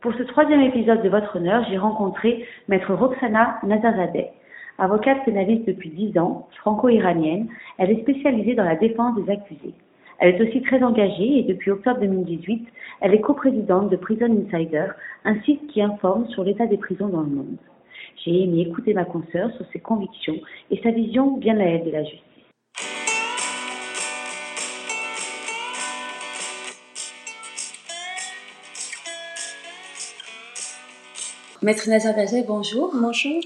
Pour ce troisième épisode de Votre Honneur, j'ai rencontré Maître Roxana Nazarzadeh. Avocate pénaliste depuis dix ans, franco-iranienne, elle est spécialisée dans la défense des accusés. Elle est aussi très engagée et depuis octobre 2018, elle est coprésidente de Prison Insider, un site qui informe sur l'état des prisons dans le monde. J'ai aimé écouter ma consoeur sur ses convictions et sa vision bien réelle de la justice. Maître Nazar bonjour. Bonjour.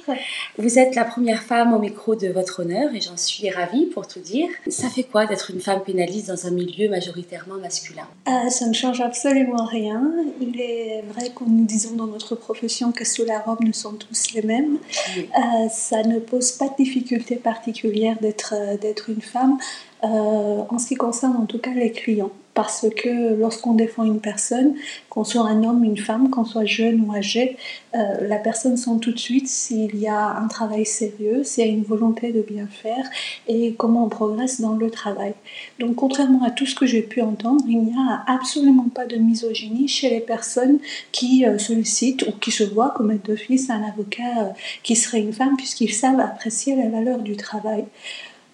Vous êtes la première femme au micro de votre honneur et j'en suis ravie pour tout dire. Ça fait quoi d'être une femme pénaliste dans un milieu majoritairement masculin? Euh, Ça ne change absolument rien. Il est vrai que nous disons dans notre profession que sous la robe nous sommes tous les mêmes. Euh, ça ne pose pas de difficulté particulière d'être euh, d'être une femme. en ce qui concerne en tout cas les clients parce que lorsqu'on défend une personne, qu'on soit un homme, une femme, qu'on soit jeune ou âgé, euh, la personne sent tout de suite s'il y a un travail sérieux, s'il y a une volonté de bien faire et comment on progresse dans le travail. Donc contrairement à tout ce que j'ai pu entendre, il n'y a absolument pas de misogynie chez les personnes qui euh, sollicitent ou qui se voient comme être d'office un avocat euh, qui serait une femme puisqu'ils savent apprécier la valeur du travail.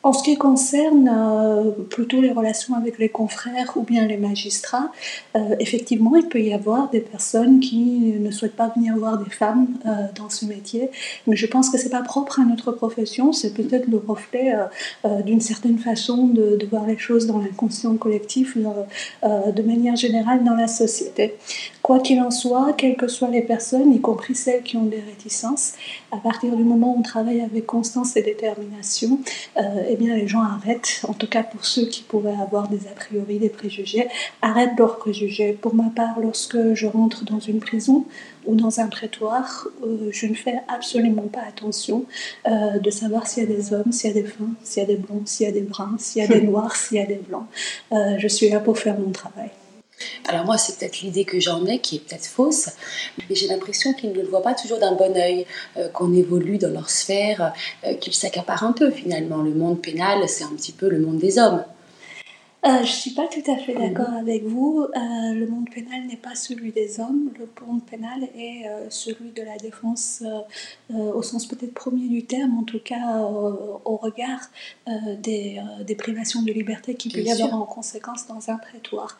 En ce qui concerne euh, plutôt les relations avec les confrères ou bien les magistrats, euh, effectivement, il peut y avoir des personnes qui ne souhaitent pas venir voir des femmes euh, dans ce métier, mais je pense que c'est pas propre à notre profession, c'est peut-être le reflet d'une certaine façon de, de, voir les choses dans l'inconscient collectif de manière générale dans la société. Quoi qu'il en soit, quelles que soient les personnes, y compris celles qui ont des réticences, à partir du moment où on travaille avec constance et détermination, eh bien les gens arrêtent, en tout cas pour ceux qui pouvaient avoir des a priori, des préjugés, arrêtent leurs préjugés. Pour ma part, lorsque je rentre dans une prison ou dans un prétoire, euh, je ne fais absolument pas attention euh, de savoir s'il y a des hommes, s'il y a des femmes, s'il y a des blonds, s'il y a des bruns, s'il y a des noirs, s'il y a des blancs. Euh, je suis là pour faire mon travail. Alors moi, c'est peut-être l'idée que j'en ai qui est peut-être fausse, mais j'ai l'impression qu'ils ne le voient pas toujours d'un bon oeil, euh, qu'on évolue dans leur sphère, euh, qu'ils s'accaparent un peu finalement. Le monde pénal, c'est un petit peu le monde des hommes. Euh, je ne suis pas tout à fait d'accord mhm. avec vous. Euh, le monde pénal n'est pas celui des hommes. Le monde pénal est euh, celui de la défense au sens peut-être premier du terme, en tout cas au regard des, des, privations de liberté qui peut y avoir en conséquence dans un prétoire.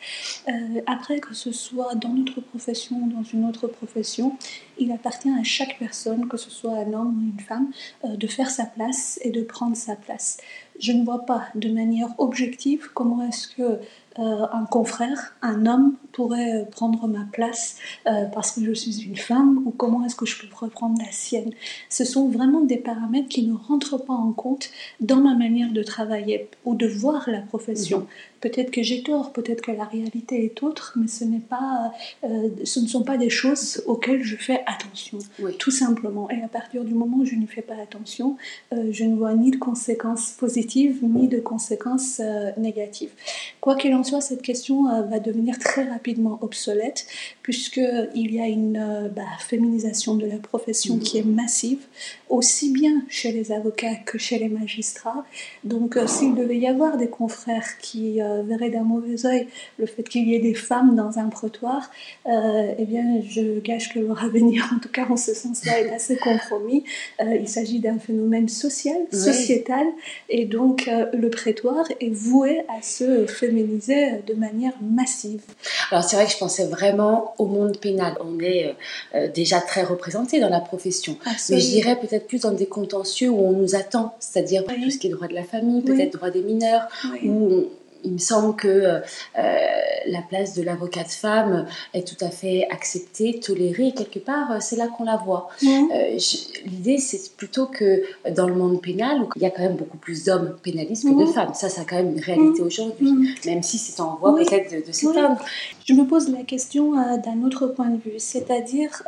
après, que ce soit dans notre profession ou dans une autre profession, il appartient à chaque personne, que ce soit un homme ou une femme, de faire sa place et de prendre sa place je ne vois pas de manière objective comment est-ce que euh, un confrère, un homme pourrait euh, prendre ma place euh, parce que je suis une femme ou comment est-ce que je peux reprendre la sienne? Ce sont vraiment des paramètres qui ne rentrent pas en compte dans ma manière de travailler ou de voir la profession. Mhm. Peut-être que j'ai tort, peut-être que la réalité est autre, mais ce, n'est pas, ce ne sont pas des choses auxquelles je fais attention, tout simplement. Et à partir du moment où je ne fais pas attention, je ne vois ni de conséquences positives ni de conséquences négatives. Quoi qu'il en soit, cette question euh, va devenir très rapidement obsolète, puisqu'il y a une euh, bah, féminisation de la profession qui est massive, aussi bien chez les avocats que chez les magistrats. Donc, euh, s'il devait y avoir des confrères qui verraient d'un mauvais oeil le fait qu'il y ait des femmes dans un trottoir, eh bien, je gâche que leur avenir, en tout cas en ce sens-là, est assez compromis. il s'agit d'un phénomène social, sociétal, et donc le prétoire est voué à se féminiser de manière massive. Alors c'est vrai que je pensais vraiment au monde pénal. On est euh, euh, déjà très représenté dans la profession. Mais je dirais peut-être plus dans des contentieux où on nous attend, c'est-à-dire tout ce qui est droit de la famille, peut-être droit des mineurs, où il me semble que euh, la place de l'avocate femme est tout à fait acceptée, tolérée. Quelque part, euh, c'est là qu'on la voit. Euh, l'idée, c'est plutôt que dans le monde pénal, où il y a quand même beaucoup plus d'hommes pénalistes que de femmes. Ça, c'est quand même une réalité aujourd'hui, même si c'est en voie peut-être de, de s'éteindre. Je me pose la question d'un autre point de vue, c'est-à-dire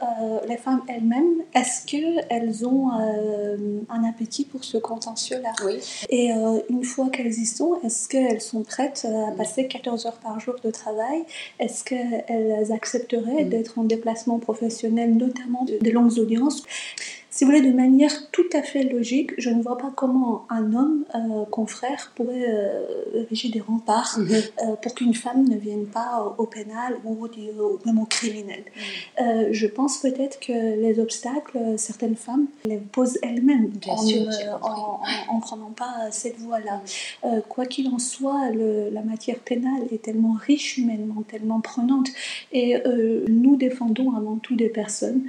les femmes elles-mêmes, est-ce qu'elles ont un appétit pour ce contentieux-là? Oui. Et une fois qu'elles y sont, est-ce qu'elles sont prêtes à passer 14 heures par jour de travail, est-ce qu'elles accepteraient d'être en déplacement professionnel, notamment de, longues audiences? Si vous voulez, de manière tout à fait logique, je ne vois pas comment un homme euh, confrère pourrait euh, ériger des remparts mhm. euh, pour qu'une femme ne vienne pas au, pénal ou, même au criminel. Mhm. je pense peut-être que les obstacles, certaines femmes les posent elles-mêmes en, en, prenant pas cette voie-là. quoi qu'il en soit, le, la matière pénale est tellement riche humainement, tellement prenante, et nous défendons avant tout des personnes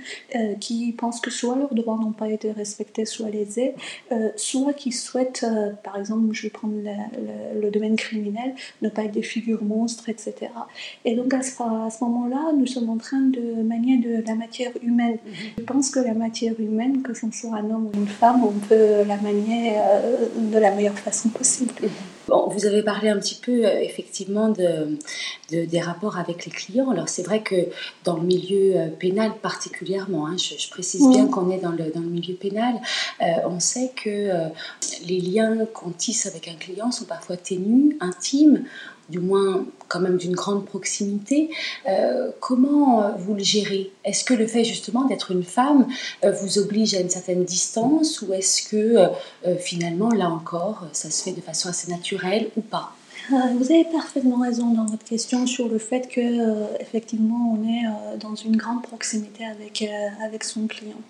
qui pensent que soit leurs droits n'ont pas été respectés, soit lésés, euh, soit qui souhaitent, euh, par exemple, je vais prendre le, domaine criminel, ne pas être des figures monstres, etc. Et donc à ce, à ce moment-là, nous sommes en train de manier de la matière humaine. Mhm. Je pense que la matière humaine, que ce soit un homme ou une femme, on peut la manier euh, de la meilleure façon possible. Mhm. Bon, vous avez parlé un petit peu effectivement de, des rapports avec les clients. Alors c'est vrai que dans le milieu pénal particulièrement, hein, je, précise bien qu'on est dans le, dans le milieu pénal, euh, on sait que euh, les liens qu'on tisse avec un client sont parfois ténus, intimes, du moins quand même d'une grande proximité. Euh, comment vous le gérez? Est-ce que le fait justement d'être une femme vous oblige à une certaine distance ou est-ce que finalement, là encore, ça se fait de façon assez naturelle ou pas? Vous avez parfaitement raison dans votre question sur le fait que effectivement on est dans une grande proximité avec, avec son client.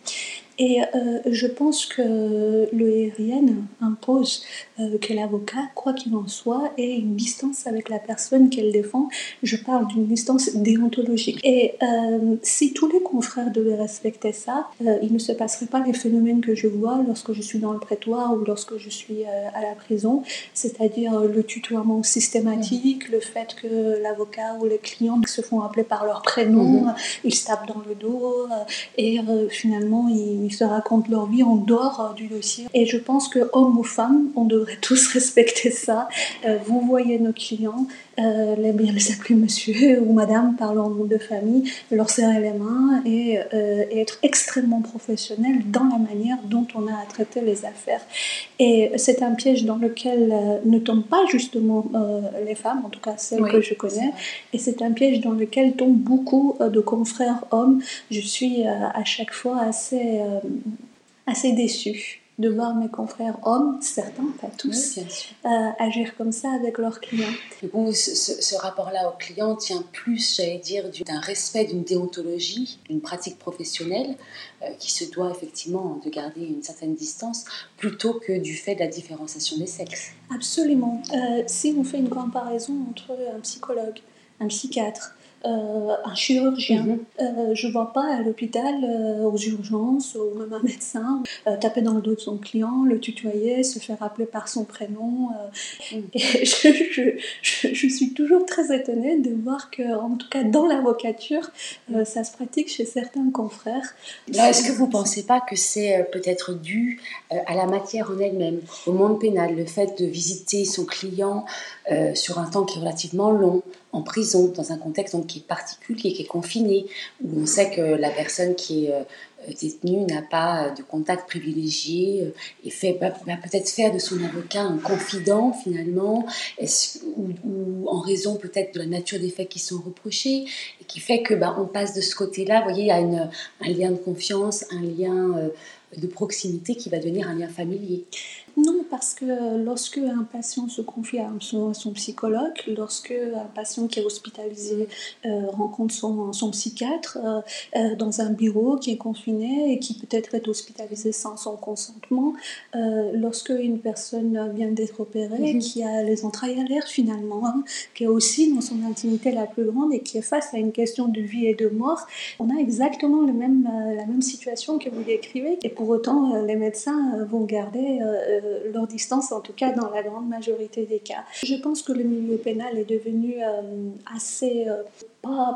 Et euh, je pense que le RIN impose euh, que l'avocat, quoi qu'il en soit, ait une distance avec la personne qu'elle défend. Je parle d'une distance déontologique. Et euh, si tous les confrères devaient respecter ça, il ne se passerait pas les phénomènes que je vois lorsque je suis dans le prétoire ou lorsque je suis à la prison, c'est-à-dire le tutoiement systématique, le fait que l'avocat ou les clients se font appeler par leur prénom, mm-hmm. ils se tapent dans le dos et finalement ils se racontent leur vie en dehors euh, du dossier. Et je pense que hommes ou femmes, on devrait tous respecter ça. Euh, vous voyez nos clients, euh, les, bien les appeler monsieur ou madame par leur nom de famille, leur serrer les mains et, être extrêmement professionnel dans la manière dont on a à traiter les affaires. Et c'est un piège dans lequel ne tombent pas justement les femmes, en tout cas celles que je connais, et c'est un piège dans lequel tombent beaucoup de confrères hommes. Je suis à chaque fois assez euh, assez déçue de voir mes confrères hommes, certains, pas tous, euh, agir comme ça avec leurs clients. Du coup, ce, rapport-là au client tient plus, j'allais dire, d'un respect d'une déontologie, d'une pratique professionnelle euh, qui se doit effectivement de garder une certaine distance, plutôt que du fait de la différenciation des sexes. Absolument. si on fait une comparaison entre un psychologue, un psychiatre, euh, un chirurgien. Mhm. Euh, je ne vois pas à l'hôpital, euh, aux urgences, ou même un médecin, taper dans le dos de son client, le tutoyer, se faire appeler par son prénom. Mhm. Et je, je, suis toujours très étonnée de voir que, en tout cas dans l'avocature, ça se pratique chez certains confrères. Est-ce que vous ne pensez pas que c'est peut-être dû à la matière en elle-même, au monde pénal, le fait de visiter son client sur un temps qui est relativement long, en prison, dans un contexte donc, qui est particulier, qui est confiné, où on sait que la personne qui est euh, détenue n'a pas de contact privilégié euh, et fait, va, peut-être faire de son avocat un confident finalement, ou, en raison peut-être de la nature des faits qui sont reprochés, et qui fait que bah, on passe de ce côté-là, vous voyez, a une, un lien de confiance, un lien euh, de proximité qui va devenir un lien familier. Non, parce que lorsque un patient se confie à son, psychologue, lorsque un patient qui est hospitalisé euh, rencontre son, son psychiatre euh, euh, dans un bureau qui est confiné et qui peut-être est hospitalisé sans son consentement, lorsque une personne vient d'être opérée, mhm. qui a les entrailles à l'air finalement, hein, qui est aussi dans son intimité la plus grande et qui est face à une question de vie et de mort, on a exactement le même, la même situation que vous décrivez. Et pour autant, les médecins vont garder euh, leur distance, en tout cas dans la grande majorité des cas. Je pense que le milieu pénal est devenu euh, assez euh,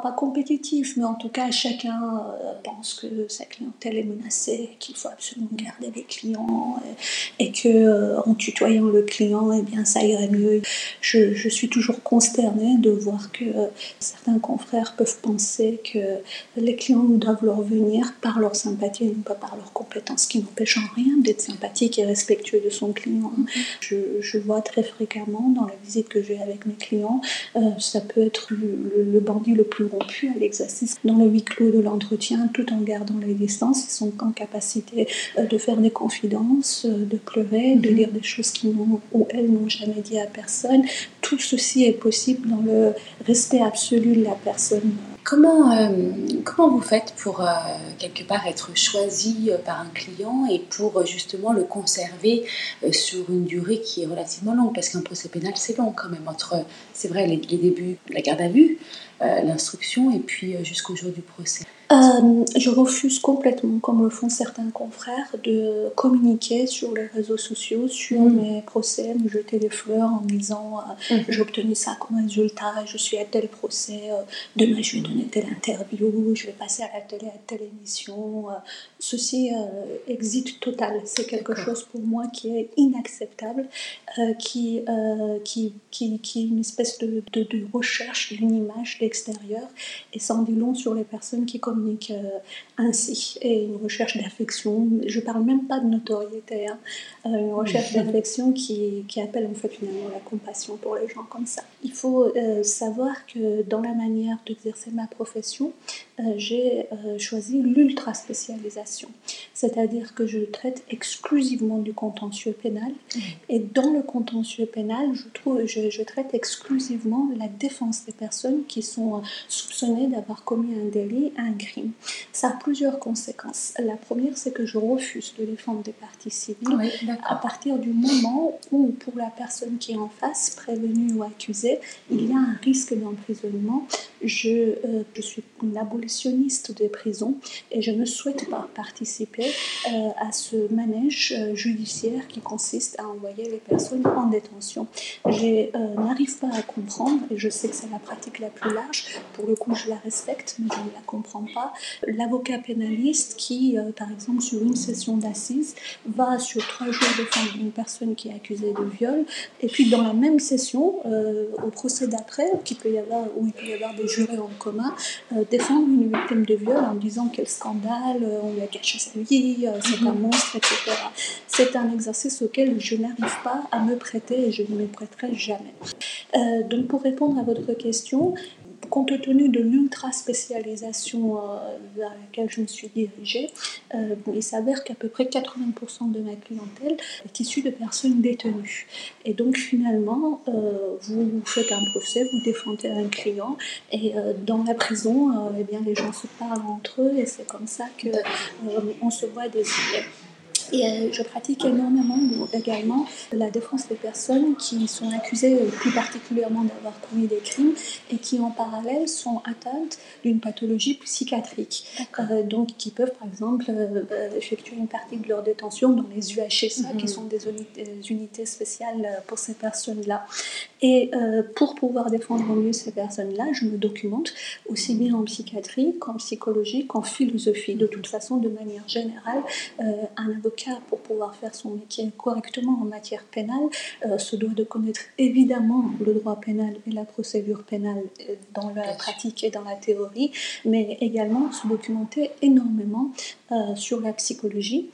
pas, compétitif, mais en tout cas, chacun euh, pense que sa clientèle est menacée, qu'il faut absolument garder les clients et, que euh, en tutoyant le client, eh bien, ça irait mieux. Je, suis toujours consternée de voir que euh, certains confrères peuvent penser que les clients doivent leur venir par leur sympathie et non pas par leur compétence, qui n'empêche en rien d'être sympathique et respectueux de son client. Je, vois très fréquemment dans la visite que j'ai avec mes clients, ça peut être le, le bandit le le plus rompu à l'exercice dans le huis clos de l'entretien tout en gardant les distances. Ils sont en capacité euh, de faire des confidences, euh, de pleurer, de mhm. dire des choses qu'ils n'ont ou elles n'ont jamais dit à personne. Tout ceci est possible dans le respect absolu de la personne Comment, euh, comment vous faites pour euh, quelque part être choisi euh, par un client et pour justement le conserver sur une durée qui est relativement longue? Parce qu'un procès pénal, c'est long quand même, entre, c'est vrai, les, les débuts, la garde à vue, l'instruction et puis jusqu'au jour du procès. Euh, je refuse complètement, comme le font certains confrères, de communiquer sur les réseaux sociaux sur mm. mes procès, me jeter des fleurs en disant euh, mm. j'ai obtenu ça comme résultat, je suis à tel procès, euh, demain je vais donner telle interview, je vais passer à la télé, à telle émission. ceci existe total. C'est quelque chose pour moi qui est inacceptable, qui, qui, qui, qui, est une espèce de, de, de recherche d'une image d'extérieur et sans dit long sur les personnes qui communiquent euh, ainsi et une recherche d'affection. Je parle même pas de notoriété, hein. euh, une recherche d'affection qui, qui, appelle en fait finalement la compassion pour les gens comme ça. Il faut euh, savoir que dans la manière d'exercer ma profession, j'ai choisi l'ultra spécialisation, c'est-à-dire que je traite exclusivement du contentieux pénal et dans le contentieux pénal, je trouve, je, je traite exclusivement la défense des personnes qui sont soupçonnées d'avoir commis un délit, un crime ça a plusieurs conséquences. La première, c'est que je refuse de défendre des parties civiles à partir du moment où, pour la personne qui est en face, prévenue ou accusée, il y a un risque d'emprisonnement. Je, euh, je, suis une abolitionniste des prisons et je ne souhaite pas participer euh, à ce manège euh, judiciaire qui consiste à envoyer les personnes en détention. Je n'arrive pas à comprendre, et je sais que c'est la pratique la plus large, pour le coup je la respecte, mais je ne la comprends pas, l'avocat pénaliste qui, euh, par exemple, sur une session d'assises, va sur trois jours défendre une personne qui est accusée de viol, et puis dans la même session, euh, au procès d'après, qui peut y avoir, où il peut y avoir des jurés en commun, euh, défendre une victime de viol en disant quel scandale, on lui a caché sa vie, c'est un monstre, etc. C'est un exercice auquel je n'arrive pas à me prêter et je ne me prêterai jamais. donc pour répondre à votre question, compte tenu de l'ultra-spécialisation euh, vers laquelle je me suis dirigée, euh, il s'avère qu'à peu près 80% de ma clientèle est issue de personnes détenues. Et donc finalement, euh, vous faites un procès, vous défendez un client, et dans la prison, eh bien, les gens se parlent entre eux, et c'est comme ça qu'on se voit désigner. Et euh, je pratique énormément également la défense des personnes qui sont accusées euh, plus particulièrement d'avoir commis des crimes et qui en parallèle sont atteintes d'une pathologie psychiatrique. Euh, donc qui peuvent par exemple effectuer une partie de leur détention dans les UHSA qui mhm. sont des unités, spéciales pour ces personnes-là. Et pour pouvoir défendre mieux ces personnes-là, je me documente aussi bien en psychiatrie qu'en psychologie qu'en philosophie. De toute façon, de manière générale, un avocat pour pouvoir faire son métier correctement en matière pénale, euh, se doit de connaître évidemment le droit pénal et la procédure pénale euh, dans la pratique et dans la théorie, mais également se documenter énormément euh, sur la psychologie,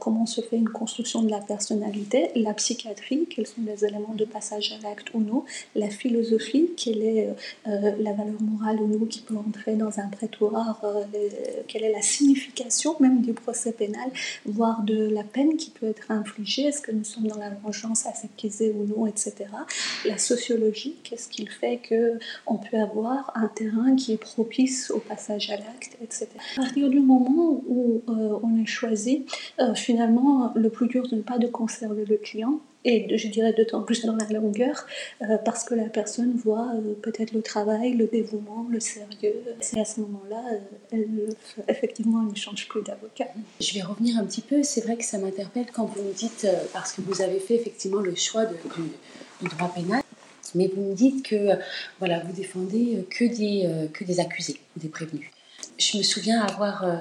comment se fait une construction de la personnalité, la psychiatrie, quels sont les éléments de passage à l'acte ou non, la philosophie, quelle est la valeur morale ou non qui peut entrer dans un prétoire, quelle est la signification même du procès pénal, voire de la peine qui peut être infligée, est-ce que nous sommes dans la vengeance aseptisée ou non, etc. La sociologie, qu'est-ce qu'il fait qu'on peut avoir un terrain qui est propice au passage à l'acte, etc. À partir du moment où euh, on est choisi, euh, finalement, le plus dur, ce n'est pas de conserver le client, et je dirais d'autant plus dans la longueur, euh, parce que la personne voit peut-être le travail, le dévouement, le sérieux. Et à ce moment-là, effectivement, elle ne change plus d'avocat. Je vais revenir un petit peu, c'est vrai que ça m'interpelle quand vous me dites, parce que vous avez fait effectivement le choix de, du, droit pénal, mais vous me dites que voilà, vous défendez que des, que des accusés, des prévenus. Je me souviens avoir euh,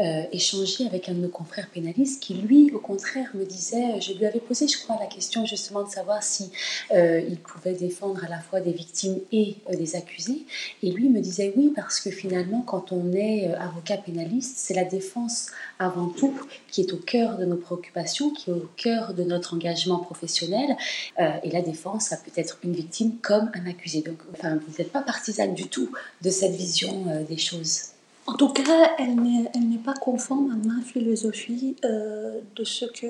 euh, échangé avec un de nos confrères pénalistes qui, lui, au contraire, me disait, je lui avais posé, je crois, la question justement de savoir si euh, il pouvait défendre à la fois des victimes et des accusés. Et lui me disait oui, parce que finalement, quand on est avocat pénaliste, c'est la défense avant tout qui est au cœur de nos préoccupations, qui est au cœur de notre engagement professionnel. et la défense a peut-être une victime comme un accusé. Donc, enfin, vous n'êtes pas partisane du tout de cette vision des choses. En tout cas, elle n'est pas conforme à ma philosophie euh, de ce que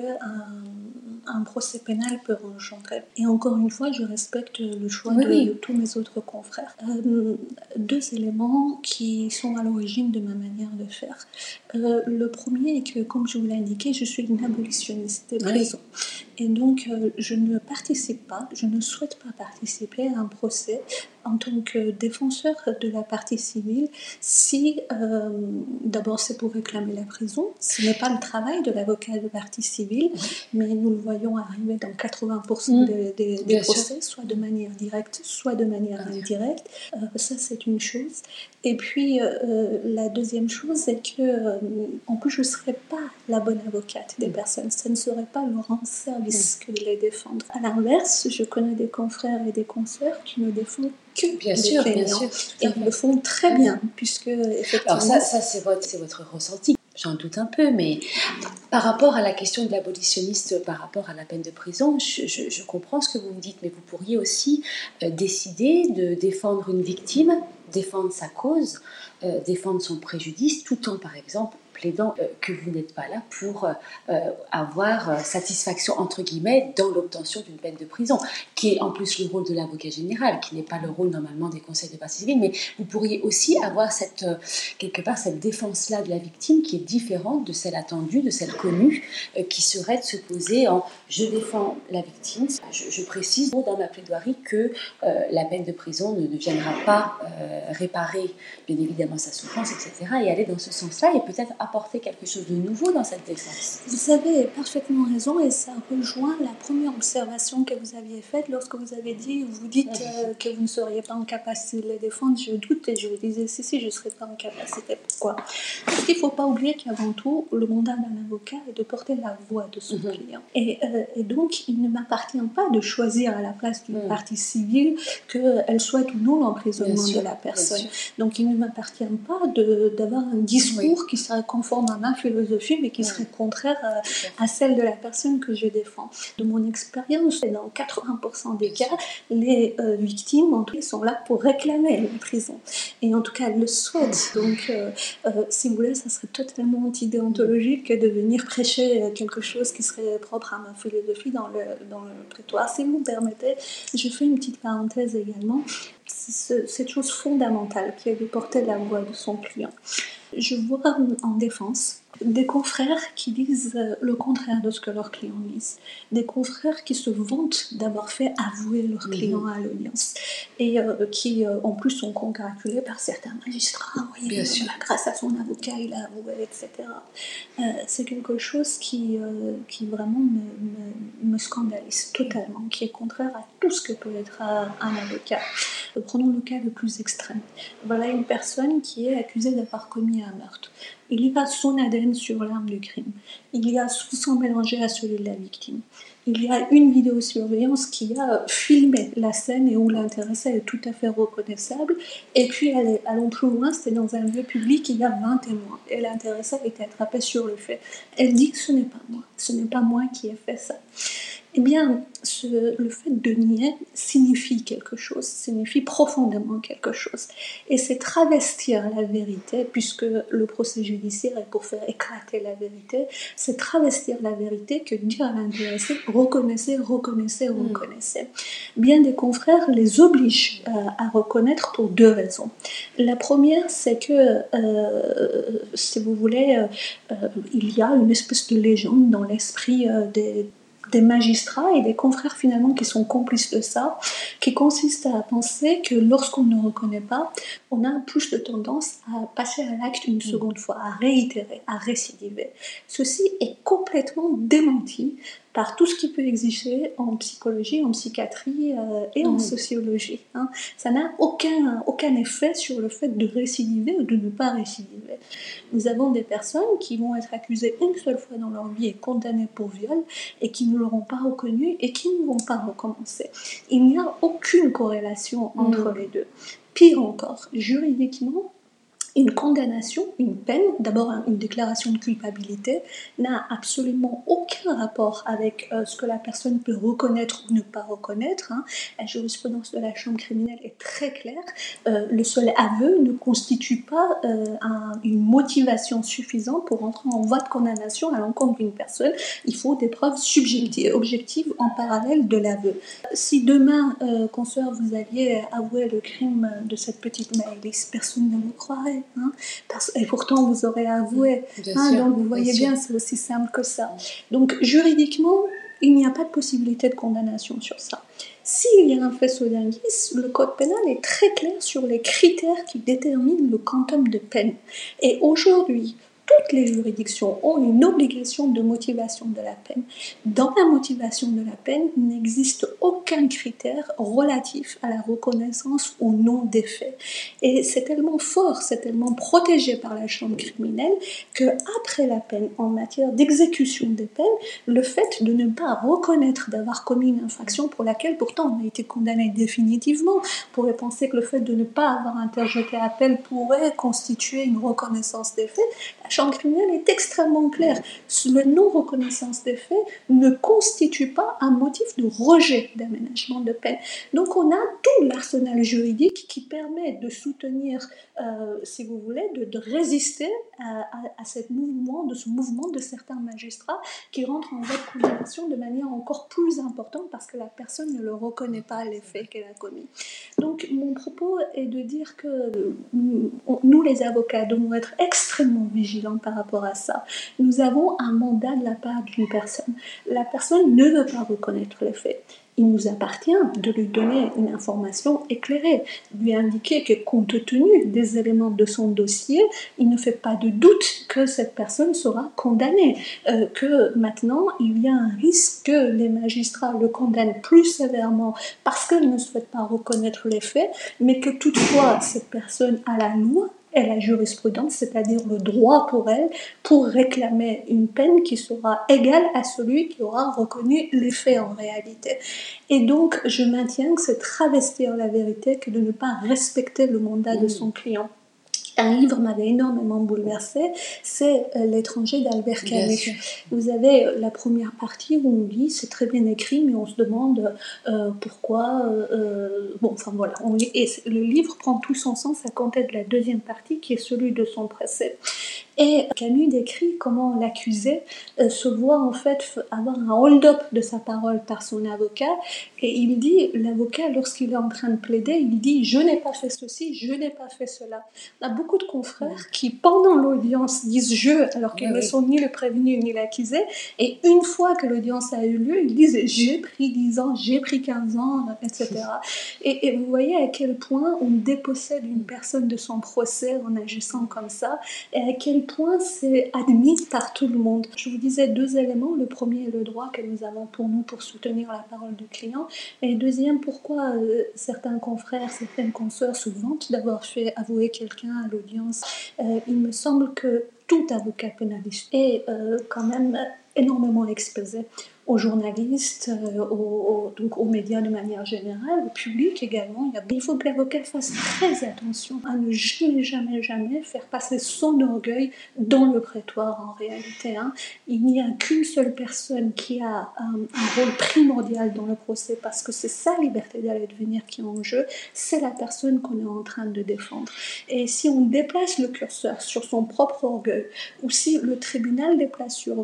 un, procès pénal peut engendrer. Et encore une fois, je respecte le choix de, tous mes autres confrères. Euh, deux éléments qui sont à l'origine de ma manière de faire. Euh, le premier est que, comme je vous l'ai indiqué, je suis une abolitionniste des prisons. Et donc, je ne participe pas, je ne souhaite pas participer à un procès en tant que défenseur de la partie civile si euh, d'abord c'est pour réclamer la prison. Ce n'est pas le travail de l'avocat de partie civile, mais nous le voyons arriver dans 80% mm. des, procès, soit de manière directe, soit de manière indirecte. Euh, ça c'est une chose. Et puis euh, la deuxième chose c'est que en plus je ne serais pas la bonne avocate des personnes. Ce ne serait pas leur rendre service mm. que de les défendre. À l'inverse, je connais des confrères et des consoeurs qui me défendent bien sûr, bien sûr, et ils le font très bien, puisque effectivement... Alors ça, ça c'est votre, votre ressenti. J'en doute un peu, mais par rapport à la question de l'abolitionniste, par rapport à la peine de prison, je, comprends ce que vous me dites, mais vous pourriez aussi euh, décider de défendre une victime, défendre sa cause, euh, défendre son préjudice, tout en, par exemple, plaidant euh, que vous n'êtes pas là pour euh, euh, avoir satisfaction, entre guillemets, dans l'obtention d'une peine de prison, qui est en plus le rôle de l'avocat général, qui n'est pas le rôle normalement des conseils de partie civile, mais vous pourriez aussi avoir cette, quelque part cette défense-là de la victime qui est différente de celle attendue, de celle connue, qui serait de se poser en je défends la victime, je, précise dans ma plaidoirie que la peine de prison ne, ne viendra pas réparer bien évidemment sa souffrance, etc., et aller dans ce sens-là, et peut-être apporter quelque chose de nouveau dans cette défense. Vous avez parfaitement raison et ça rejoint la première observation que vous aviez faite lorsque vous avez dit, vous dites euh, que vous ne seriez pas en capacité de les défendre. Je doute et je vous disais, si, si, je ne serais pas en capacité. Pourquoi? Parce qu'il ne faut pas oublier qu'avant tout, le mandat d'un avocat est de porter la voix de son mhm. client. Et, euh, et, donc, il ne m'appartient pas de choisir à la place d'une mhm. partie civile qu'elle souhaite ou non l'emprisonnement de la personne. Donc, il ne m'appartient pas d'avoir un discours qui serait conforme à ma philosophie, mais qui serait contraire à, celle de la personne que je défends. De mon expérience, dans 80% des cas, les euh, victimes, en tout cas, sont là pour réclamer une prison. Et en tout cas, elles le souhaitent. Donc, euh, euh, si vous voulez, ça serait totalement antidéontologique de venir prêcher quelque chose qui serait propre à ma philosophie dans le, dans le prétoire. Si vous me permettez, je fais une petite parenthèse également. Cette chose fondamentale qui est de porter la voix de son client. Je vois en défense des confrères qui disent euh, le contraire de ce que leurs clients disent, des confrères qui se vantent d'avoir fait avouer leurs mhm. clients à l'audience et euh, qui euh, en plus sont congratulés par certains magistrats. Oui, Bien sûr. grâce à son avocat, il a avoué, etc. c'est quelque chose qui, qui vraiment me, me, scandalise totalement, qui est contraire à tout ce que peut être un, un avocat. Prenons le cas le plus extrême. Voilà une personne qui est accusée d'avoir commis un meurtre. Il y a son ADN sur l'arme du crime. Il y a son sang mélangé à celui de la victime. Il y a une vidéosurveillance qui a filmé la scène et où l'intéressé est tout à fait reconnaissable. Et puis, allons plus loin, c'est dans un lieu public, il y a 20 témoins. Et l'intéressé a été attrapé sur le fait. Elle dit que ce n'est pas moi. Ce n'est pas moi qui ai fait ça eh bien, le fait de nier signifie quelque chose, signifie profondément quelque chose. Et c'est travestir la vérité, puisque le procès judiciaire est pour faire éclater la vérité, c'est travestir la vérité que dire à l'intéressé reconnaissez, reconnaissez, hmm. reconnaissez. Bien des confrères les obligent euh, à reconnaître pour deux raisons. La première, c'est que, euh, si vous voulez, euh, il y a une espèce de légende dans l'esprit des des magistrats et des confrères finalement qui sont complices de ça, qui consiste à penser que lorsqu'on ne reconnaît pas, on a plus de tendance à passer à l'acte une seconde fois, à réitérer, à récidiver. Ceci est complètement démenti par tout ce qui peut exister en psychologie, en psychiatrie euh, et en sociologie. Hein. Ça n'a aucun, aucun effet sur le fait de récidiver ou de ne pas récidiver. Nous avons des personnes qui vont être accusées une seule fois dans leur vie et condamnées pour viol et qui ne l'auront pas reconnu et qui ne vont pas recommencer. Il n'y a aucune corrélation entre les deux. Pire encore, juridiquement, une condamnation, une peine, d'abord une déclaration de culpabilité, n'a absolument aucun rapport avec euh, ce que la personne peut reconnaître ou ne pas reconnaître. Hein. La jurisprudence de la Chambre criminelle est très claire. Euh, le seul aveu ne constitue pas euh, une motivation suffisante pour entrer en voie de condamnation à l'encontre d'une personne. Il faut des preuves subjectives, objectives en parallèle de l'aveu. Si demain, consoeur, vous aviez avoué le crime de cette petite Maëlys, personne ne le croirait. Hein. et pourtant, vous aurez avoué. Hein, donc, vous voyez bien, c'est aussi simple que ça. Donc, juridiquement, il n'y a pas de possibilité de condamnation sur ça. S'il y a un fait sodinguis, le code pénal est très clair sur les critères qui déterminent le quantum de peine. Et aujourd'hui, toutes les juridictions ont une obligation de motivation de la peine. Dans la motivation de la peine, il n'existe aucun critère relatif à la reconnaissance ou non des faits. Et c'est tellement fort, c'est tellement protégé par la chambre criminelle que après la peine, en matière d'exécution des peines, le fait de ne pas reconnaître d'avoir commis une infraction pour laquelle pourtant on a été condamné définitivement, pourrait penser que le fait de ne pas avoir interjeté appel pourrait constituer une reconnaissance des faits, chambre criminelle est extrêmement claire. Le non-reconnaissance des faits ne constitue pas un motif de rejet d'aménagement de peine. Donc on a tout l'arsenal juridique qui permet de soutenir, euh, si vous voulez, de, résister à, à, ce mouvement, de ce mouvement de certains magistrats qui rentrent en voie de de manière encore plus importante parce que la personne ne le reconnaît pas les faits qu'elle a commis. Donc mon propos est de dire que nous, les avocats, devons être extrêmement vigilants par rapport à ça. Nous avons un mandat de la part d'une personne. La personne ne veut pas reconnaître les faits. Il nous appartient de lui donner une information éclairée, lui indiquer que compte tenu des éléments de son dossier, il ne fait pas de doute que cette personne sera condamnée, euh, que maintenant il y a un risque que les magistrats le condamnent plus sévèrement parce qu'elle ne souhaite pas reconnaître les faits, mais que toutefois cette personne a la loi et la jurisprudence, c'est-à-dire le droit pour elle, pour réclamer une peine qui sera égale à celui qui aura reconnu les faits en réalité. Et donc, je maintiens que c'est travestir la vérité que de ne pas respecter le mandat de son client un livre m'avait énormément bouleversé, c'est euh, L'étranger d'Albert Camus. Vous avez euh, la première partie où on dit, c'est très bien écrit, mais on se demande euh, pourquoi. bon, enfin voilà. et le livre prend tout son sens à compter de la deuxième partie qui est celui de son procès. Et Camus décrit comment l'accusé euh, se voit en fait avoir un hold-up de sa parole par son avocat. Et il dit, l'avocat, lorsqu'il est en train de plaider, il dit Je n'ai pas fait ceci, je n'ai pas fait cela. On a beaucoup de confrères qui, pendant l'audience, disent je, alors qu'ils ne sont ni le prévenu ni l'accusé. Et une fois que l'audience a eu lieu, ils disent J'ai pris 10 ans, j'ai pris 15 ans, etc. Et, et vous voyez à quel point on dépossède une personne de son procès en agissant comme ça, et à quel point c'est admis par tout le monde. Je vous disais deux éléments. Le premier est le droit que nous avons pour nous pour soutenir la parole du client. Et deuxième, pourquoi euh, certains confrères, certaines consoeurs se vantent d'avoir fait avouer quelqu'un à l'audience. Euh, il me semble que tout avocat pénaliste est euh, quand même énormément exposé aux journalistes, euh, aux, donc aux médias de manière générale, au public également. Il faut que l'avocat fasse très attention à ne jamais, jamais, jamais faire passer son orgueil dans le prétoire en réalité. Hein. Il n'y a qu'une seule personne qui a un, rôle primordial dans le procès parce que c'est sa liberté d'aller devenir qui est en jeu, c'est la personne qu'on est en train de défendre. Et si on déplace le curseur sur son propre orgueil, ou si le tribunal déplace le,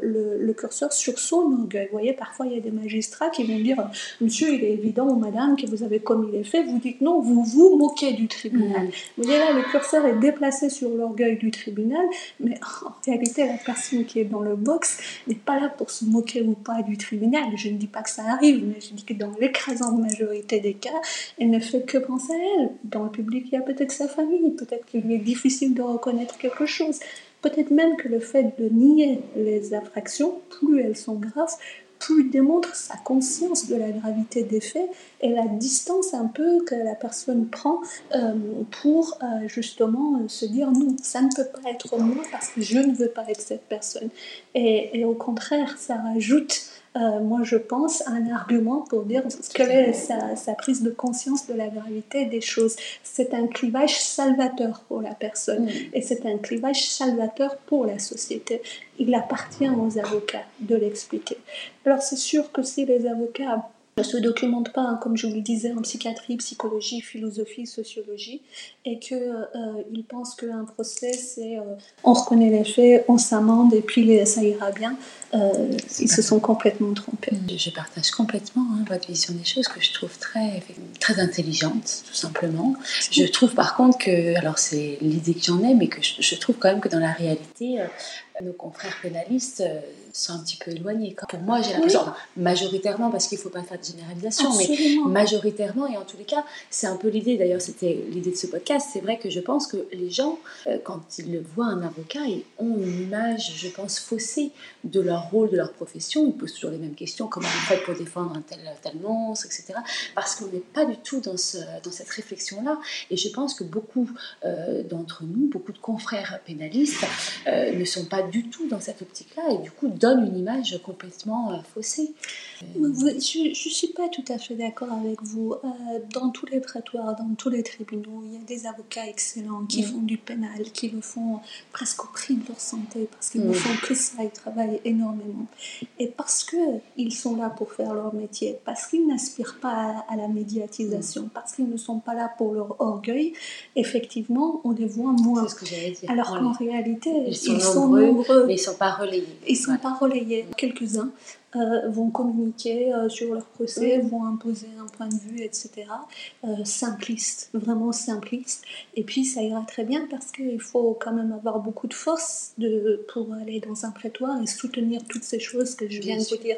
le, le curseur sur son orgueil, vous voyez, parfois il y a des magistrats qui vont dire Monsieur, il est évident, ou Madame, que vous avez commis les faits. Vous dites non, vous vous moquez du tribunal. Vous voyez là, le curseur est déplacé sur l'orgueil du tribunal, mais en réalité, la personne qui est dans le box n'est pas là pour se moquer ou pas du tribunal. Je ne dis pas que ça arrive, mais je dis que dans l'écrasante majorité des cas, elle ne fait que penser à elle. Dans le public, il y a peut-être sa famille, peut-être qu'il lui est difficile de reconnaître quelque chose. Peut-être même que le fait de nier les infractions, plus elles sont graves, plus il démontre sa conscience de la gravité des faits et la distance un peu que la personne prend euh, pour euh, justement se dire non, ça ne peut pas être moi parce que je ne veux pas être cette personne. Et au contraire, ça rajoute euh, moi je pense, un argument pour dire quelle est sa, prise de conscience de la gravité des choses. C'est un clivage salvateur pour la personne mm. et c'est un clivage salvateur pour la société. Il appartient aux avocats de l'expliquer. Alors c'est sûr que si les avocats ne se documentent pas, hein, comme je vous le disais, en psychiatrie, psychologie, philosophie, sociologie, et qu'ils euh, pensent qu'un procès, c'est euh, on reconnaît les faits, on s'amende et puis ça ira bien. Euh, ils se sont complètement trompés. Je partage complètement hein, votre vision des choses que je trouve très, très intelligente, tout simplement. Je trouve par contre que, alors c'est l'idée que j'en ai, mais que je, trouve quand même que dans la réalité, nos confrères pénalistes sont un petit peu éloignés. Pour moi, j'ai l'impression, majoritairement, parce qu'il ne faut pas faire de généralisation, mais majoritairement, et en tous les cas, c'est un peu l'idée, d'ailleurs, c'était l'idée de ce podcast, c'est vrai que je pense que les gens, euh, quand ils voient un avocat, ils ont une image, je pense, faussée de leur rôle, de leur profession. Ils posent toujours les mêmes questions, comment vous faites pour défendre un tel, tel monstre, etc. Parce qu'on n'est pas du tout dans, ce, dans cette réflexion-là. Et je pense que beaucoup euh, d'entre nous, beaucoup de confrères pénalistes, euh, ne sont pas du tout dans cette optique-là, et du coup, une image complètement euh, faussée. je ne suis pas tout à fait d'accord avec vous. Euh, dans tous les prétoires, dans tous les tribunaux, il y a des avocats excellents qui mm. font du pénal, qui le font presque au prix de leur santé, parce qu'ils ne mm. font que ça, ils travaillent énormément. Et parce qu'ils sont là pour faire leur métier, parce qu'ils n'aspirent pas à, la médiatisation, mm. parce qu'ils ne sont pas là pour leur orgueil, effectivement, on les voit moins. Ce que dire. Alors qu'en réalité, ils sont, nombreux, mais ils ne sont pas relayés. Ils sont pas relayer. Quelques-uns euh, vont communiquer euh, sur leur procès, vont imposer un point de vue, etc. Euh, simpliste, vraiment simpliste. Et puis ça ira très bien parce qu'il faut quand même avoir beaucoup de force de, pour aller dans un prétoire et soutenir toutes ces choses que je viens de vous dire.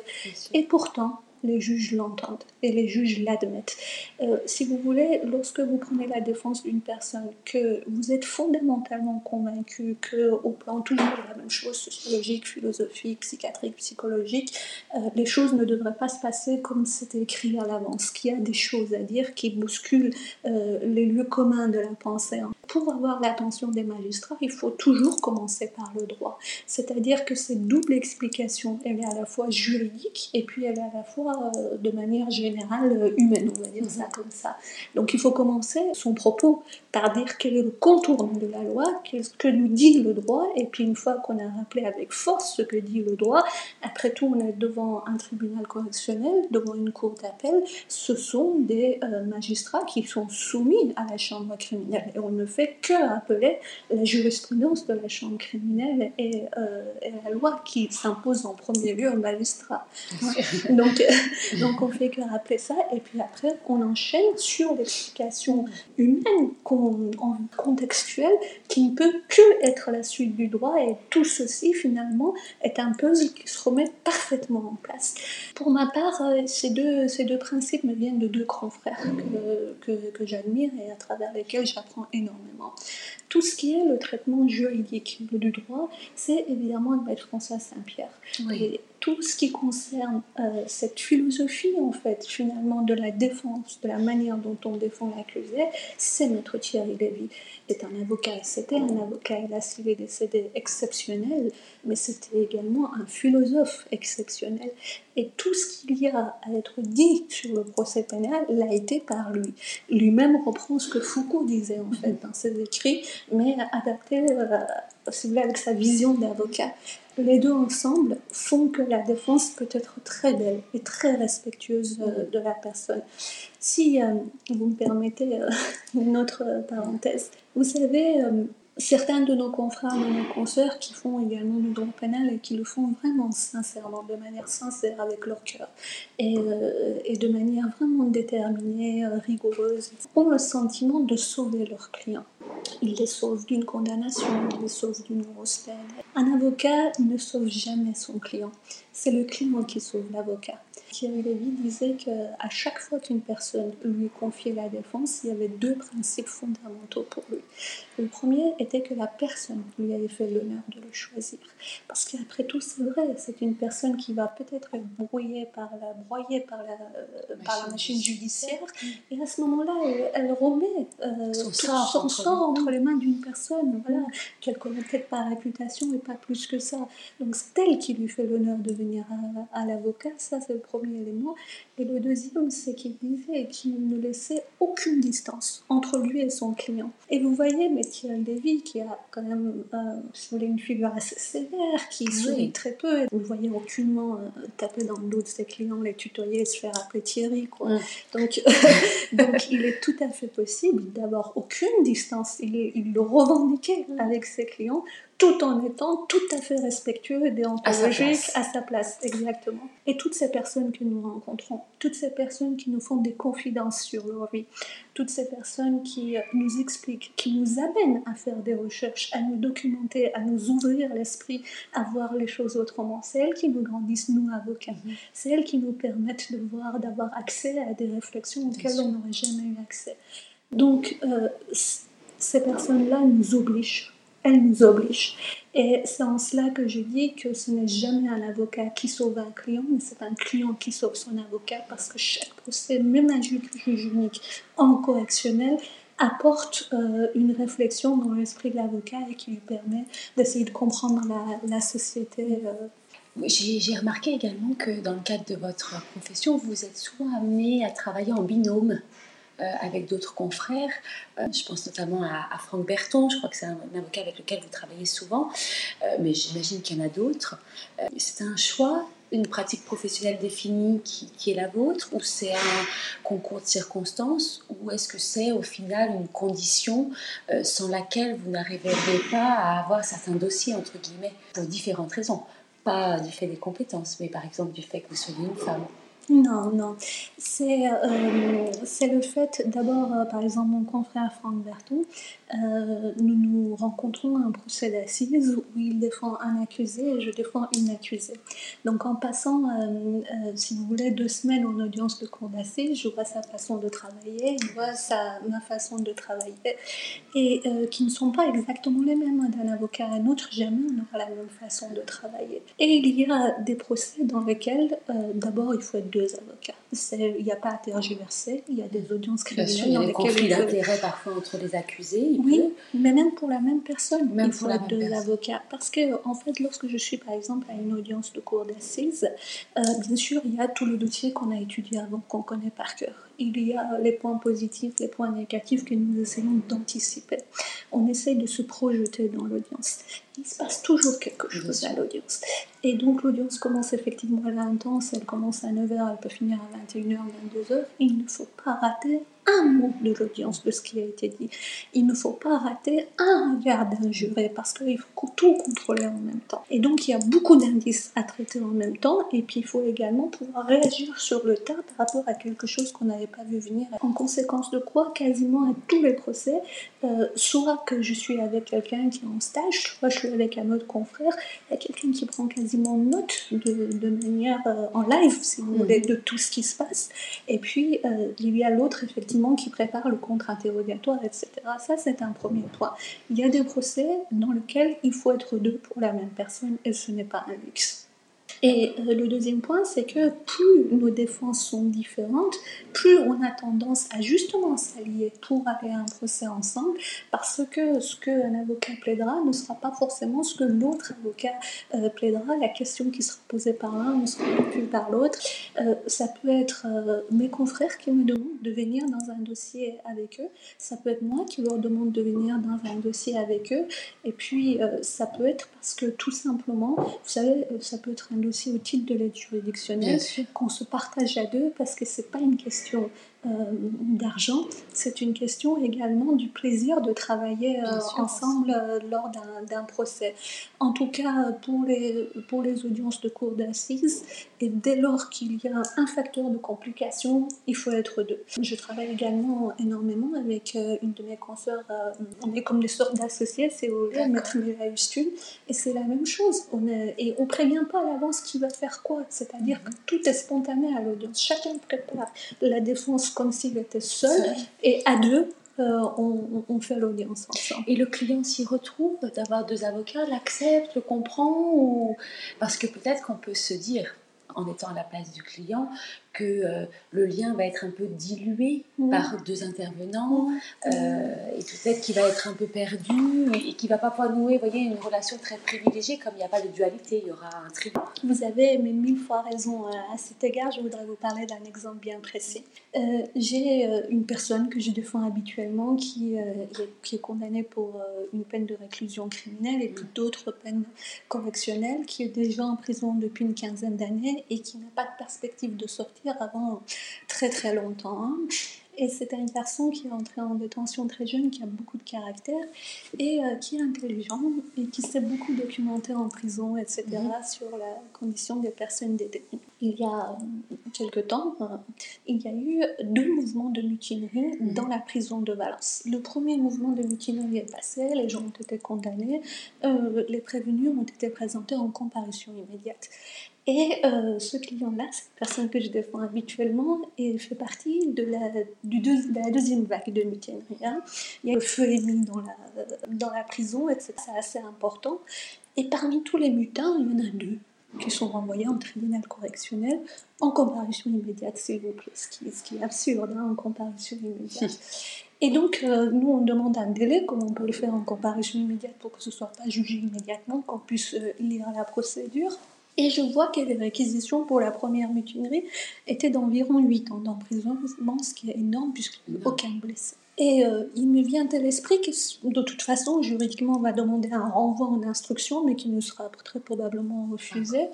Et pourtant, les juges l'entendent et les juges l'admettent. Euh, si vous voulez, lorsque vous prenez la défense d'une personne, que vous êtes fondamentalement convaincu que au plan toujours de la même chose, sociologique, philosophique, psychiatrique, psychologique, euh, les choses ne devraient pas se passer comme c'était écrit à l'avance, qu'il y a des choses à dire qui bousculent euh, les lieux communs de la pensée. Pour avoir l'attention des magistrats, il faut toujours commencer par le droit. C'est-à-dire que cette double explication, elle est à la fois juridique et puis elle est à la fois euh, de manière générale euh, humaine, on va dire ça comme ça. Donc il faut commencer son propos par dire quel est le contour de la loi, qu'est-ce que nous dit le droit, et puis une fois qu'on a rappelé avec force ce que dit le droit, après tout on est devant un tribunal correctionnel, devant une cour d'appel, ce sont des euh, magistrats qui sont soumis à la chambre criminelle, et on ne que rappeler la jurisprudence de la chambre criminelle et, et la loi qui s'impose en premier lieu aux magistrats. Donc Donc on fait que rappeler ça et puis après on enchaîne sur l'explication humaine, contextuelle, qui ne peut que être la suite du droit et tout ceci finalement est un puzzle qui se remet parfaitement en place. Pour ma part, euh, ces deux, ces deux principes me viennent de deux grands frères que, que, que j'admire et à travers lesquels j'apprends énormément. anymore. Tout ce qui est le traitement juridique du droit, c'est évidemment le maître François Saint-Pierre. Et tout ce qui concerne euh, cette philosophie, en fait, finalement, de la défense, de la manière dont on défend l'accusé, c'est maître Thierry Lévy. C'est un avocat, c'était un avocat, il a s'il est décédé exceptionnel, mais c'était également un philosophe exceptionnel. Et tout ce qu'il y a à être dit sur le procès pénal l'a été par lui. Lui-même reprend ce que Foucault disait en fait dans ses écrits, mais adapté, euh, si vous voulez, avec sa vision d'avocat. Les deux ensemble font que la défense peut être très belle et très respectueuse euh, de la personne. Si euh, vous me permettez une autre parenthèse, vous savez, certains de nos confrères, de nos consoeurs qui font également du droit pénal et qui le font vraiment sincèrement, de manière sincère avec leur cœur et, euh, de manière vraiment déterminée, euh, rigoureuse, ont le sentiment de sauver leurs clients Il les sauve d'une condamnation, il les sauve d'une grosse peine. Un avocat ne sauve jamais son client. C'est le client qui sauve l'avocat. Thierry Lévy disait qu'à chaque fois qu'une personne lui confiait la défense, il y avait deux principes fondamentaux pour lui. Le premier était que la personne lui avait fait l'honneur de le choisir. Parce qu'après tout, c'est vrai, c'est une personne qui va peut-être être brouillée par la, broyée par la, euh, par la machine judiciaire. Et à ce moment-là, elle, remet euh, son, sort, entre, les mains d'une personne voilà, qu'elle connaît peut-être par réputation et pas plus que ça. Donc c'est elle qui lui fait l'honneur de venir à, à l'avocat. Ça, c'est le premier élément. Et le deuxième, c'est qu'il disait qu'il ne laissait aucune distance entre lui et son client. Et vous voyez, Thierry Lévy, qui a quand même, euh, une figure assez sévère, qui sourit très peu, vous voyez aucunement euh, taper dans le dos de ses clients, les tutoyer, se faire appeler Thierry, quoi. Donc, donc, il est tout à fait possible d'avoir aucune distance. Il, il le revendiquait avec ses clients tout en étant tout à fait respectueux et déontologique à sa, place, exactement. Et toutes ces personnes que nous rencontrons, toutes ces personnes qui nous font des confidences sur leur vie, toutes ces personnes qui euh, nous expliquent, qui nous amènent à faire des recherches, à nous documenter, à nous ouvrir l'esprit, à voir les choses autrement, c'est elles qui nous grandissent, nous avocats. Mhm. C'est elles qui nous permettent de voir, d'avoir accès à des réflexions auxquelles on n'aurait jamais eu accès. Donc, euh, ces personnes-là nous obligent elle nous oblige. Et c'est en cela que je dis que ce n'est jamais un avocat qui sauve un client, mais c'est un client qui sauve son avocat parce que chaque procès, même un juge unique en correctionnel, apporte euh, une réflexion dans l'esprit de l'avocat et qui lui permet d'essayer de comprendre la, société. Euh. J'ai remarqué également que dans le cadre de votre profession, vous êtes souvent amené à travailler en binôme. Euh, avec d'autres confrères. Euh, je pense notamment à, Franck Berton, je crois que c'est un, avocat avec lequel vous travaillez souvent, euh, mais j'imagine qu'il y en a d'autres. c'est un choix, une pratique professionnelle définie qui, est la vôtre, ou c'est un concours de circonstances, ou est-ce que c'est au final une condition sans laquelle vous n'arriverez pas à avoir certains dossiers, entre guillemets, pour différentes raisons Pas du fait des compétences, mais par exemple du fait que vous soyez une femme. Non, non. C'est euh, le fait, d'abord, euh, par exemple, mon confrère Franck Berton, euh, nous nous rencontrons à un procès d'assises où il défend un accusé et je défends une accusée. Donc en passant, si vous voulez, deux semaines en audience de cour d'assises, je vois sa façon de travailler, je vois sa, ma façon de travailler, et qui ne sont pas exactement les mêmes d'un avocat à un autre, jamais on aura la même façon de travailler. Et il y a des procès dans lesquels, d'abord, il faut être avocats. Il n'y a pas à tergiverser, il y a des audiences criminelles. il y a des conflits d'intérêts parfois entre les accusés. oui, mais même pour la même personne, même il faut deux avocats. Parce que, en fait, lorsque je suis par exemple à une audience de cour d'assises, euh, bien sûr, il y a tout le dossier qu'on a étudié avant, qu'on connaît par cœur il y a les points positifs, les points négatifs que nous essayons d'anticiper. On essaye de se projeter dans l'audience. Il se passe toujours quelque chose à l'audience. Et donc l'audience commence effectivement à l'intense, elle commence à 9h, elle peut finir à 21h, 22h. Il ne faut pas rater un mot de l'audience de ce qui a été dit. Il ne faut pas rater un regard d'un juré parce qu'il faut tout contrôler en même temps. Et donc il y a beaucoup d'indices à traiter en même temps et puis il faut également pouvoir réagir sur le tas par rapport à quelque chose qu'on n'avait pas vu venir. En conséquence de quoi, quasiment à tous les procès, euh, soit que je suis avec quelqu'un qui est en stage, soit je avec un autre confrère, il y a quelqu'un qui prend quasiment note de, de manière euh, en live, si vous voulez, de tout ce qui se passe. Et puis euh, il y a l'autre effectivement qui prépare le contre-interrogatoire, etc. Ça, c'est un premier point. Il y a des procès dans lesquels il faut être deux pour la même personne et ce n'est pas un luxe. Et euh, le deuxième point, c'est que plus nos défenses sont différentes, plus on a tendance à justement s'allier pour aller à un procès ensemble, parce que ce qu'un avocat plaidera ne sera pas forcément ce que l'autre avocat euh, plaidera. La question qui sera posée par l'un ne sera pas plus par l'autre. Euh, ça peut être mes confrères qui me demandent de venir dans un dossier avec eux. Ça peut être moi qui leur demande de venir dans un dossier avec eux. Et puis, ça peut être parce que tout simplement, vous savez, ça peut être un dossier aussi au titre de l'aide juridictionnelle qu'on se partage à deux parce que c'est pas une question euh, d'argent, c'est une question également du plaisir de travailler euh, ensemble euh, lors d'un procès. En tout cas, pour les, pour les audiences de cour d'assises, et dès lors qu'il y a un facteur de complication, il faut être deux. Je travaille également énormément avec une de mes consoeurs, on est comme des sortes d'associés, c'est au Maître Ustune, et c'est la même chose. On est, et on prévient pas à l'avance qui va faire quoi, c'est-à-dire que tout est spontané à l'audience. Chacun prépare la défense comme s'il était seul, et à deux, euh, on, on, fait l'audience ensemble. Et le client s'y retrouve d'avoir deux avocats, l'accepte, le comprend ou... Parce que peut-être qu'on peut se dire, en étant à la place du client, que euh, le lien va être un peu dilué par deux intervenants euh, et peut-être qu'il va être un peu perdu et qu'il va pas pouvoir nouer voyez, une relation très privilégiée comme il n'y a pas de dualité, il y aura un tri. Vous avez mais mille fois raison euh, à cet égard, je voudrais vous parler d'un exemple bien précis. J'ai une personne que je défends habituellement qui, qui est condamnée pour une peine de réclusion criminelle et d'autres peines correctionnelles, qui est déjà en prison depuis une quinzaine d'années et qui n'a pas de perspective de avant très très longtemps. Hein. Et c'était une personne qui est entrée en détention très jeune, qui a beaucoup de caractère et euh, qui est intelligent et qui s'est beaucoup documenté en prison, etc., mhm. sur la condition des personnes détenues. Il y a euh, quelque temps, euh, il y a eu deux mouvements de mutinerie mhm. dans la prison de Valence. Le premier mouvement de mutinerie est passé, les gens ont été condamnés, les prévenus ont été présentés en comparution immédiate. Et euh, ce client-là, cette personne que je défends habituellement, il fait partie de la, du la deuxième vague de mutinerie. Hein. Il y a le feu dans la, dans la prison, etc. C'est assez important. Et parmi tous les mutins, il y en a deux qui sont renvoyés en tribunal correctionnel en comparution immédiate, s'il vous plaît. Ce qui, ce qui est absurde, hein, en comparution immédiate. Et donc, euh, nous, on demande un délai, comme on peut le faire en comparution immédiate pour que ce ne soit pas jugé immédiatement, qu'on puisse euh, lire la procédure. Et je vois que les réquisitions pour la première mutinerie étaient d'environ 8 ans d'emprisonnement, ce qui est énorme puisqu'il n'y a aucun blessé. Et euh, il me vient à l'esprit que de toute façon, juridiquement, on va demander un renvoi en instruction, mais qui ne sera très probablement refusé.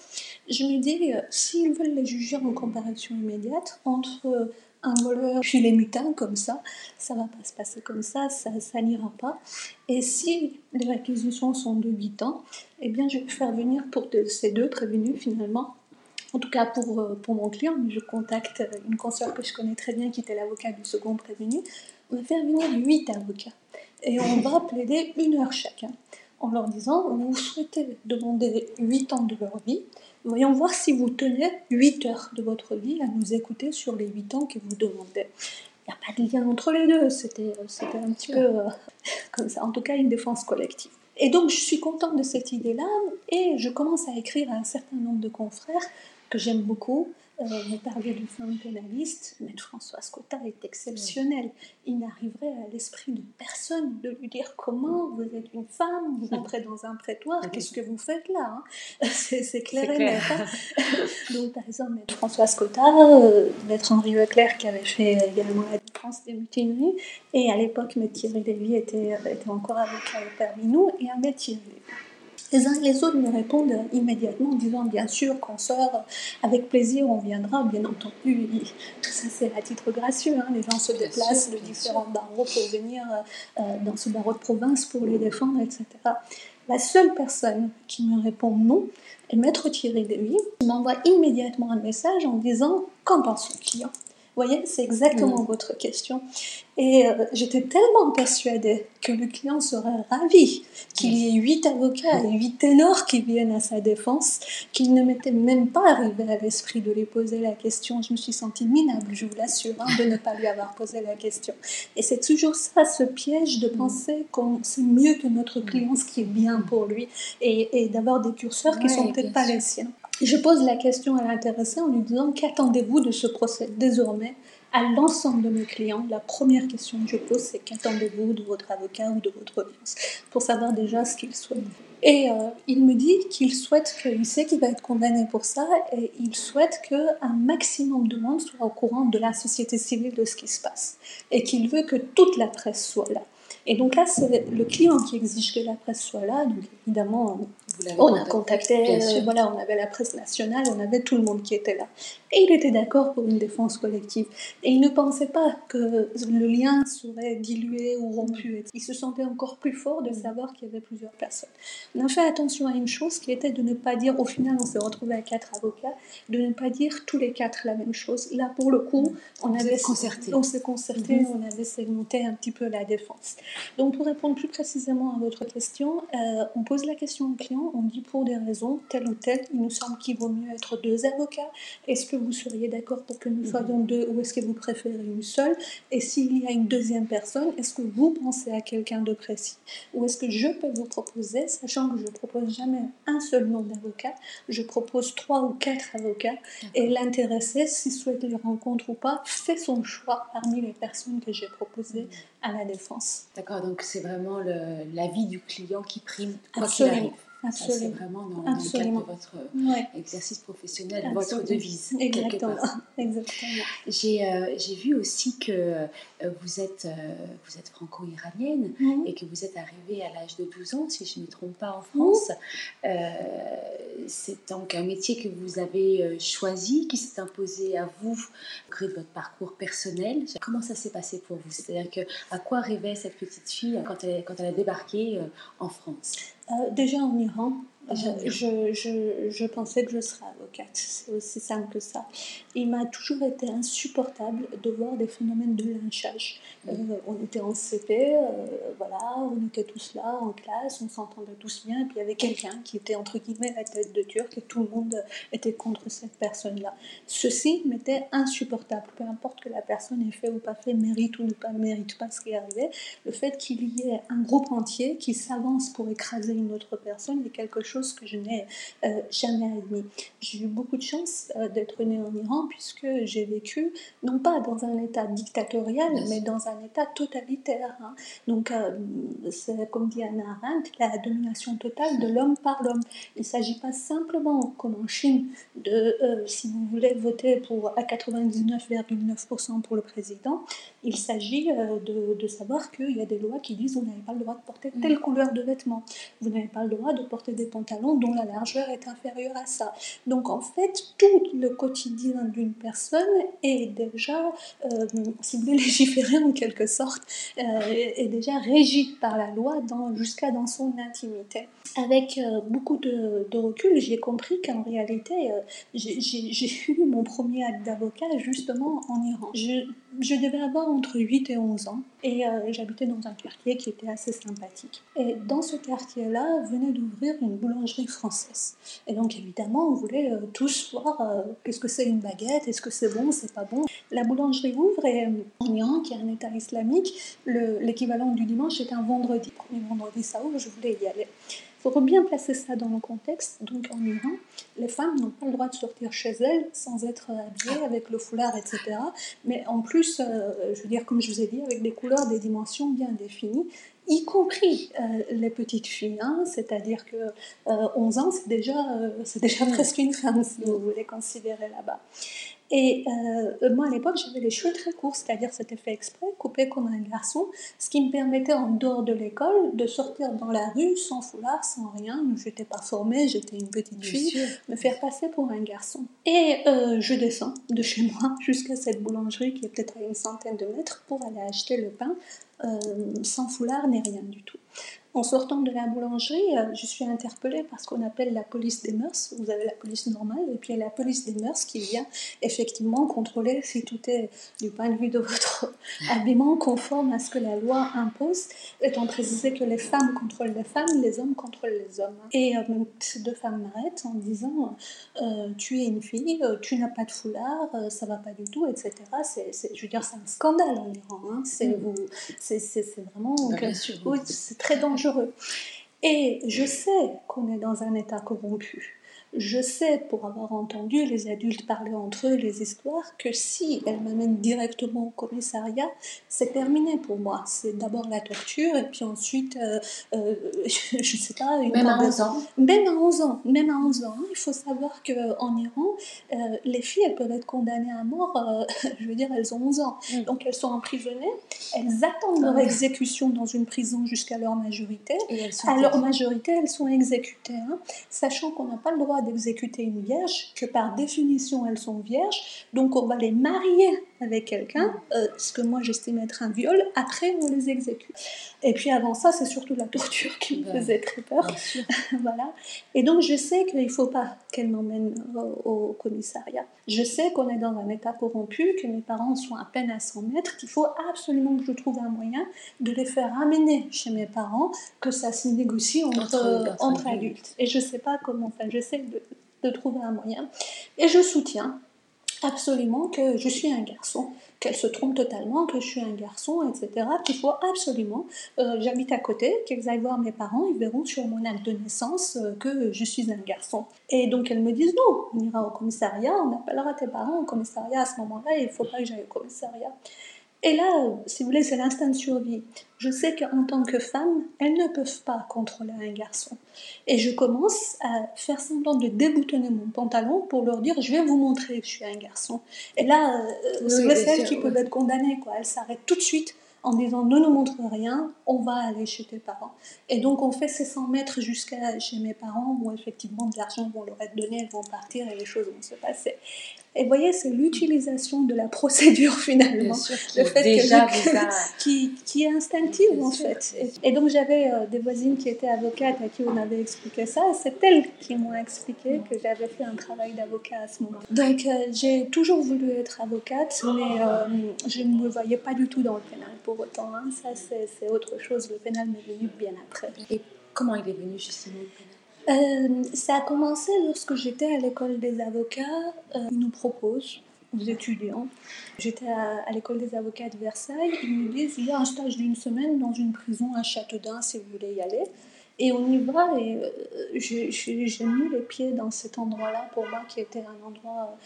Je me dis, euh, s'ils veulent les juger en comparaison immédiate, entre euh, un voleur puis les mutins comme ça, ça va pas se passer comme ça, ça, n'ira pas. Et si les réquisitions sont de 8 ans, eh bien je vais faire venir pour ces deux prévenus finalement en tout cas pour, euh, pour mon client, je contacte une consoeur que je connais très bien qui était l'avocat du second prévenu. On va faire venir 8 avocats et on va plaider une heure chacun en leur disant vous souhaitez demander 8 ans de leur vie, Voyons voir si vous tenez 8 heures de votre vie à nous écouter sur les 8 ans que vous demandez. Il n'y a pas de lien entre les deux, c'était un petit peu euh, comme ça, en tout cas une défense collective. Et donc je suis contente de cette idée-là. Et je commence à écrire à un certain nombre de confrères que j'aime beaucoup, euh, vous parliez de femme pénaliste, mais François Cotta est exceptionnel. Il n'arriverait à l'esprit de personne de lui dire comment vous êtes une femme, vous entrez dans un prétoire, qu'est-ce que vous faites là hein C'est clair et net. Hein. Donc, par exemple, Maître François Cotta, euh, Maître Henri Leclerc qui avait fait également la défense des mutineries, et à l'époque, Maître Thierry Lévy était, était encore avocat parmi nous, et un Maître Thierry. Les uns et les autres me répondent immédiatement en disant bien sûr, sort avec plaisir, on viendra, bien entendu. Tout ça, c'est à titre gracieux. Hein. Les gens se déplacent de différents barreaux pour venir euh, dans ce barreau de province pour les défendre, etc. La seule personne qui me répond non est Maître Thierry Lévy, qui m'envoie immédiatement un message en disant Qu'en pense le client? Vous voyez, c'est exactement mm. votre question. Et euh, j'étais tellement persuadée que le client serait ravi qu'il y ait huit avocats et huit ténors qui viennent à sa défense, qu'il ne m'était même pas arrivé à l'esprit de lui poser la question. Je me suis sentie minable, je vous l'assure, hein, de ne pas lui avoir posé la question. Et c'est toujours ça, ce piège de penser qu'on sait mieux que notre client ce qui est bien pour lui et, d'avoir des curseurs qui ne sont peut-être pas les siens. Je pose la question à l'intéressé en lui disant qu'attendez-vous de ce procès? Désormais à l'ensemble de mes clients, la première question que je pose, c'est qu'attendez-vous de votre avocat ou de votre audience Pour savoir déjà ce qu'il souhaite. Et euh, il me dit qu'il souhaite, qu'il sait qu'il va être condamné pour ça, et il souhaite qu'un maximum de monde soit au courant de la société civile de ce qui se passe. Et qu'il veut que toute la presse soit là. Et donc là, c'est le client qui exige que la presse soit là. Donc évidemment, on a contacté, euh, voilà, on avait la presse nationale, on avait tout le monde qui était là. Et il était d'accord pour une défense collective. Et il ne pensait pas que le lien serait dilué ou rompu. Il se sentait encore plus fort de savoir qu'il y avait plusieurs personnes. On a fait attention à une chose qui était de ne pas dire, au final on s'est retrouvé à quatre avocats, de ne pas dire tous les quatre la même chose. Là pour le coup, on avait concerté. On s'est concerté, mhm. on avait segmenté un petit peu la défense. Donc pour répondre plus précisément à votre question, euh, on pose la question au client, on dit pour des raisons telles ou telles, il nous semble qu'il vaut mieux être deux avocats. Est-ce que vous seriez d'accord pour que nous mhm. soyons deux ou est-ce que vous préférez une seule? Et s'il y a une deuxième personne, est-ce que vous pensez à quelqu'un de précis? Ou est-ce que je peux vous proposer, sachant que je ne propose jamais un seul nom d'avocat, je propose trois ou quatre avocats et l'intéressé, s'il souhaite les rencontres ou pas, fait son choix parmi les personnes que j'ai proposées mhm. à la défense. D'accord, donc c'est vraiment l'avis du client qui prime, quoi qu'il arrive. C'est vraiment dans, le cadre de votre exercice professionnel, votre devise. Exactement. Exactement. J'ai euh, vu aussi que euh, vous êtes, euh, vous êtes franco-iranienne mhm. et que vous êtes arrivée à l'âge de 12 ans, si je ne me trompe pas, en France. C'est donc un métier que vous avez choisi, qui s'est imposé à vous au gré de votre parcours personnel. Comment ça s'est passé pour vous? C'est-à-dire que à quoi rêvait cette petite fille quand elle, quand elle a débarqué en France? euh, déjà en Iran, je, je, je, pensais que je serais avocate, c'est aussi simple que ça. Il m'a toujours été insupportable de voir des phénomènes de lynchage. Euh, on était en CP, euh, voilà, on était tous là en classe, on s'entendait tous bien, et puis il y avait quelqu'un qui était entre guillemets la tête de turc, et tout le monde était contre cette personne-là. Ceci m'était insupportable, peu importe que la personne ait fait ou pas fait, mérite ou ne pas mérite pas ce qui est arrivé, le fait qu'il y ait un groupe entier qui s'avance pour écraser une autre personne est quelque chose que je n'ai euh, jamais admis. J'ai eu beaucoup de chance euh, d'être née en Iran puisque j'ai vécu, non pas dans un état dictatorial, mais dans un état totalitaire. Hein. Donc, euh, c'est comme dit Anna Arendt, la domination totale de l'homme par l'homme. Il ne s'agit pas simplement, comme en Chine, de, si vous voulez voter pour à 99,9% pour le président, il s'agit de, de, savoir qu'il y a des lois qui disent vous n'avez pas le droit de porter telle mm. couleur de vêtements, vous n'avez pas le droit de porter des pantalons dont la largeur est inférieure à ça. Donc en fait, tout le quotidien d'une personne est déjà, euh, si vous légiférer en quelque sorte, euh, est déjà régi par la loi jusqu'à dans son intimité. Avec euh, beaucoup de, recul, j'ai compris qu'en réalité, euh, j'ai eu mon premier acte d'avocat justement en Iran. Je, devais avoir entre 8 et 11 ans et j'habitais dans un quartier qui était assez sympathique. Et dans ce quartier-là venait d'ouvrir une boulangerie française. Et donc évidemment, on voulait euh, tous voir euh, qu'est-ce que c'est une baguette, est-ce que c'est bon, c'est pas bon. La boulangerie ouvre et euh, en Iran, qui est un État islamique, l'équivalent du dimanche est un vendredi. Premier vendredi, ça ouvre, je voulais y aller. Il faut bien placer ça dans le contexte. Donc en Iran, les femmes n'ont pas le droit de sortir chez elles sans être habillées avec le foulard, etc. Mais en plus, je veux dire, comme je vous ai dit, avec des couleurs, des dimensions bien définies y compris euh, les petites filles, hein, c'est-à-dire que 11 euh, ans, c'est déjà, euh, c'est déjà presque une femme, si vous voulez considérer là-bas. Et moi, à l'époque, j'avais les cheveux très courts, c'est-à-dire c'était fait exprès, coupé comme un garçon, ce qui me permettait, en dehors de l'école, de sortir dans la rue sans foulard, sans rien. Je n'étais pas formée, j'étais une petite fille, me faire passer pour un garçon. Et je descends de chez moi jusqu'à cette boulangerie qui est peut-être à une centaine de mètres pour aller acheter le pain euh, sans foulard ni rien du tout. En sortant de la boulangerie, euh, je suis interpellée par ce qu'on appelle la police des mœurs. Vous avez la police normale et puis il y a la police des mœurs qui vient effectivement contrôler si tout est, du point de vue de votre habillement, conforme à ce que la loi impose, étant précisé que les femmes contrôlent les femmes, les hommes contrôlent les hommes. Et euh, deux femmes m'arrêtent en disant euh, Tu es une fille, tu n'as pas de foulard, ça va pas du tout, etc. Je veux dire, c'est un scandale en Iran. Hein. C'est, mm. c'est, vraiment. Ah, c'est très dangereux. Et je sais qu'on est dans un état corrompu. Je sais, pour avoir entendu les adultes parler entre eux les histoires, que si elles m'amènent directement au commissariat, c'est terminé pour moi. C'est d'abord la torture et puis ensuite, euh, euh, je ne sais pas... Une même à 11 ans Même à 11 ans. Même à 11 ans. Il faut savoir qu'en Iran, euh, les filles, elles peuvent être condamnées à mort, je veux dire, elles ont 11 ans. Mm. Donc elles sont emprisonnées, elles attendent leur ah exécution dans une prison jusqu'à leur majorité. Et à leur majorité, elles sont exécutées. Hein. sachant qu'on n'a pas le droit d'exécuter une vierge, que par définition elles sont vierges, donc on va les marier avec quelqu'un, euh, ce que moi j'estime être un viol, après on les exécute. Et puis avant ça, c'est surtout la torture qui me faisait très peur. voilà. Et donc je sais qu'il ne faut pas qu'elle m'emmène au, commissariat. Je sais qu'on est dans un état corrompu, que mes parents sont à peine à 100 mètres, qu'il faut absolument que je trouve un moyen de les faire amener chez mes parents, que ça se négocie entre, entre, adultes. Et je ne sais pas comment, enfin j'essaie de, de trouver un moyen. Et je soutiens absolument que je suis un garçon, qu'elle se trompe totalement, que je suis un garçon, etc. Qu'il faut absolument, euh, j'habite à côté, qu'elles aillent voir mes parents, ils verront sur mon acte de naissance euh, que je suis un garçon. Et donc elles me disent non, on ira au commissariat, on appellera tes parents au commissariat à ce moment-là, il ne faut pas que j'aille au commissariat. Et là, si vous voulez, c'est l'instinct de survie. Je sais qu'en tant que femme, elles ne peuvent pas contrôler un garçon. Et je commence à faire semblant de déboutonner mon pantalon pour leur dire je vais vous montrer que je suis un garçon. Et là, euh, c'est celles qui peuvent être condamnées. Quoi. Elles s'arrêtent tout de suite en disant ne nous montre rien, on va aller chez tes parents. Et donc on fait ces 100 mètres jusqu'à chez mes parents où effectivement de l'argent vont leur être donné, elles vont partir et les choses vont se passer. Et vous voyez, c'est l'utilisation de la procédure finalement, le fait déjà qui, qui, est instinctive en fait. Et, donc j'avais euh, des voisines qui étaient avocates à qui on avait expliqué ça, c'est elles qui m'ont expliqué que j'avais fait un travail d'avocat à ce moment. Donc euh, j'ai toujours voulu être avocate, mais euh, je ne me voyais pas du tout dans le pénal pour autant. Hein. Ça c'est autre chose, le pénal m'est venu bien après. Et comment il est venu justement le pénal? Euh, ça a commencé lorsque j'étais à l'école des avocats. Euh, ils nous proposent, aux étudiants, j'étais à, l'école des avocats de Versailles, ils nous disent il y a un stage d'une semaine dans une prison à Châteaudun si vous voulez y aller. Et on y va et euh, j'ai mis les pieds dans cet endroit-là pour moi qui était un endroit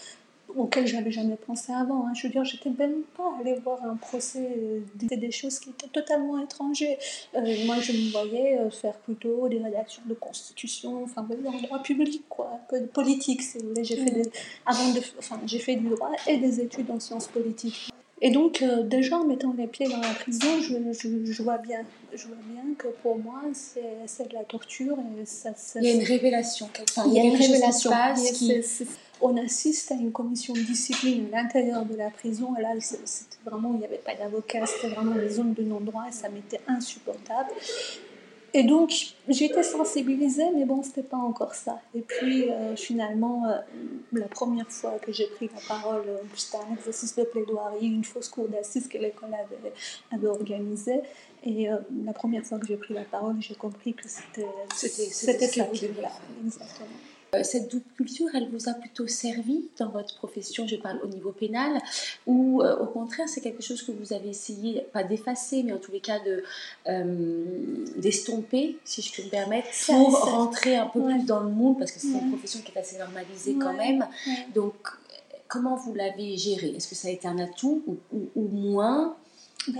auquel j'avais jamais pensé avant. Hein. Je veux dire, j'étais même pas allée voir un procès, euh, des, choses qui étaient totalement étrangères. Euh, moi, je me voyais euh, faire plutôt des rédactions de constitution, enfin, en droit public, quoi, peu de politique, si vous voulez. J'ai fait, avant de, enfin, j'ai fait du droit et des études en sciences politiques. Et donc, déjà en mettant les pieds dans la prison, je, je, vois, bien, je vois bien que pour moi, c'est de la torture. Et ça, il y a une révélation. il y a une révélation. Qui on assiste à une commission de discipline à l'intérieur de la prison. Et là, c'était vraiment, il n'y avait pas d'avocat, c'était vraiment des zones de non-droit et ça m'était insupportable. Et donc, j'étais sensibilisée, mais bon, c'était pas encore ça. Et puis, euh, finalement, euh, la première fois que j'ai pris la parole, euh, c'était un exercice de plaidoirie, une fausse cour d'assises que l'école avait, avait organisée. Et la première fois que j'ai pris la parole, j'ai compris que c'était ça qui Exactement. Euh, cette double culture, elle vous a plutôt servi dans votre profession, je parle au niveau pénal, ou euh, au contraire, c'est quelque chose que vous avez essayé, pas d'effacer, mais en tous les cas de, euh, d'estomper, si je peux me permettre, pour rentrer un peu plus dans le monde, parce que c'est une profession qui est assez normalisée quand même. Donc, comment vous l'avez géré Est-ce que ça a été un atout ou moins?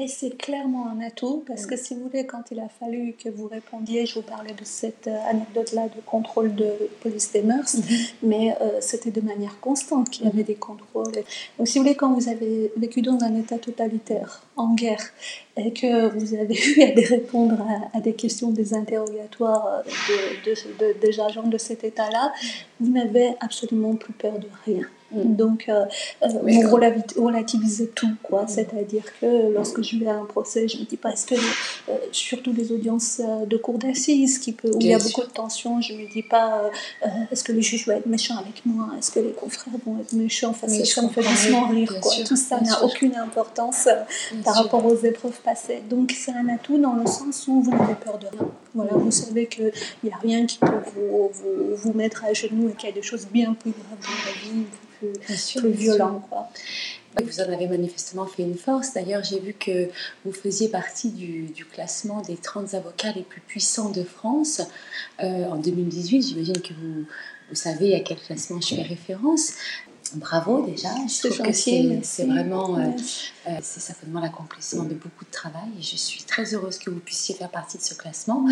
C'est clairement un atout parce que si vous voulez, quand il a fallu que vous répondiez, je vous parlais de cette euh, anecdote-là de contrôle de police des mœurs, mhm. mais euh, c'était de manière constante qu'il y avait des contrôles. Donc si vous voulez, quand vous avez vécu dans un état totalitaire, en guerre, et que vous avez eu à répondre à, des questions, des interrogatoires euh, de, des agents de cet état-là, vous n'avez absolument plus peur de rien. Mm. Donc, euh, euh on relativise tout, quoi. Mm. C'est-à-dire que lorsque je vais à un procès, je me dis pas, est-ce que, euh, surtout les audiences euh, de cour d'assises, qui peut, où il y a beaucoup de tension, je me dis pas, est-ce que le juge va être méchant avec moi? Est-ce que les confrères vont être méchants? Enfin, ça me fait doucement rire, quoi. Tout ça n'a aucune importance par rapport aux épreuves passées. Donc, c'est un atout dans le sens où vous n'avez peur de rien. Voilà, vous savez qu'il n'y a rien qui peut vous, vous, vous, mettre à genoux et qu'il y a des choses bien plus graves dans la vie plus, plus violent. Quoi. Vous en avez manifestement fait une force. D'ailleurs, j'ai vu que vous faisiez partie du, classement des 30 avocats les plus puissants de France euh, en 2018. J'imagine que vous, vous savez à quel classement je fais référence. Bravo déjà, je trouve que c'est vraiment, euh, c'est certainement l'accomplissement de beaucoup de travail et je suis très heureuse que vous puissiez faire partie de ce classement.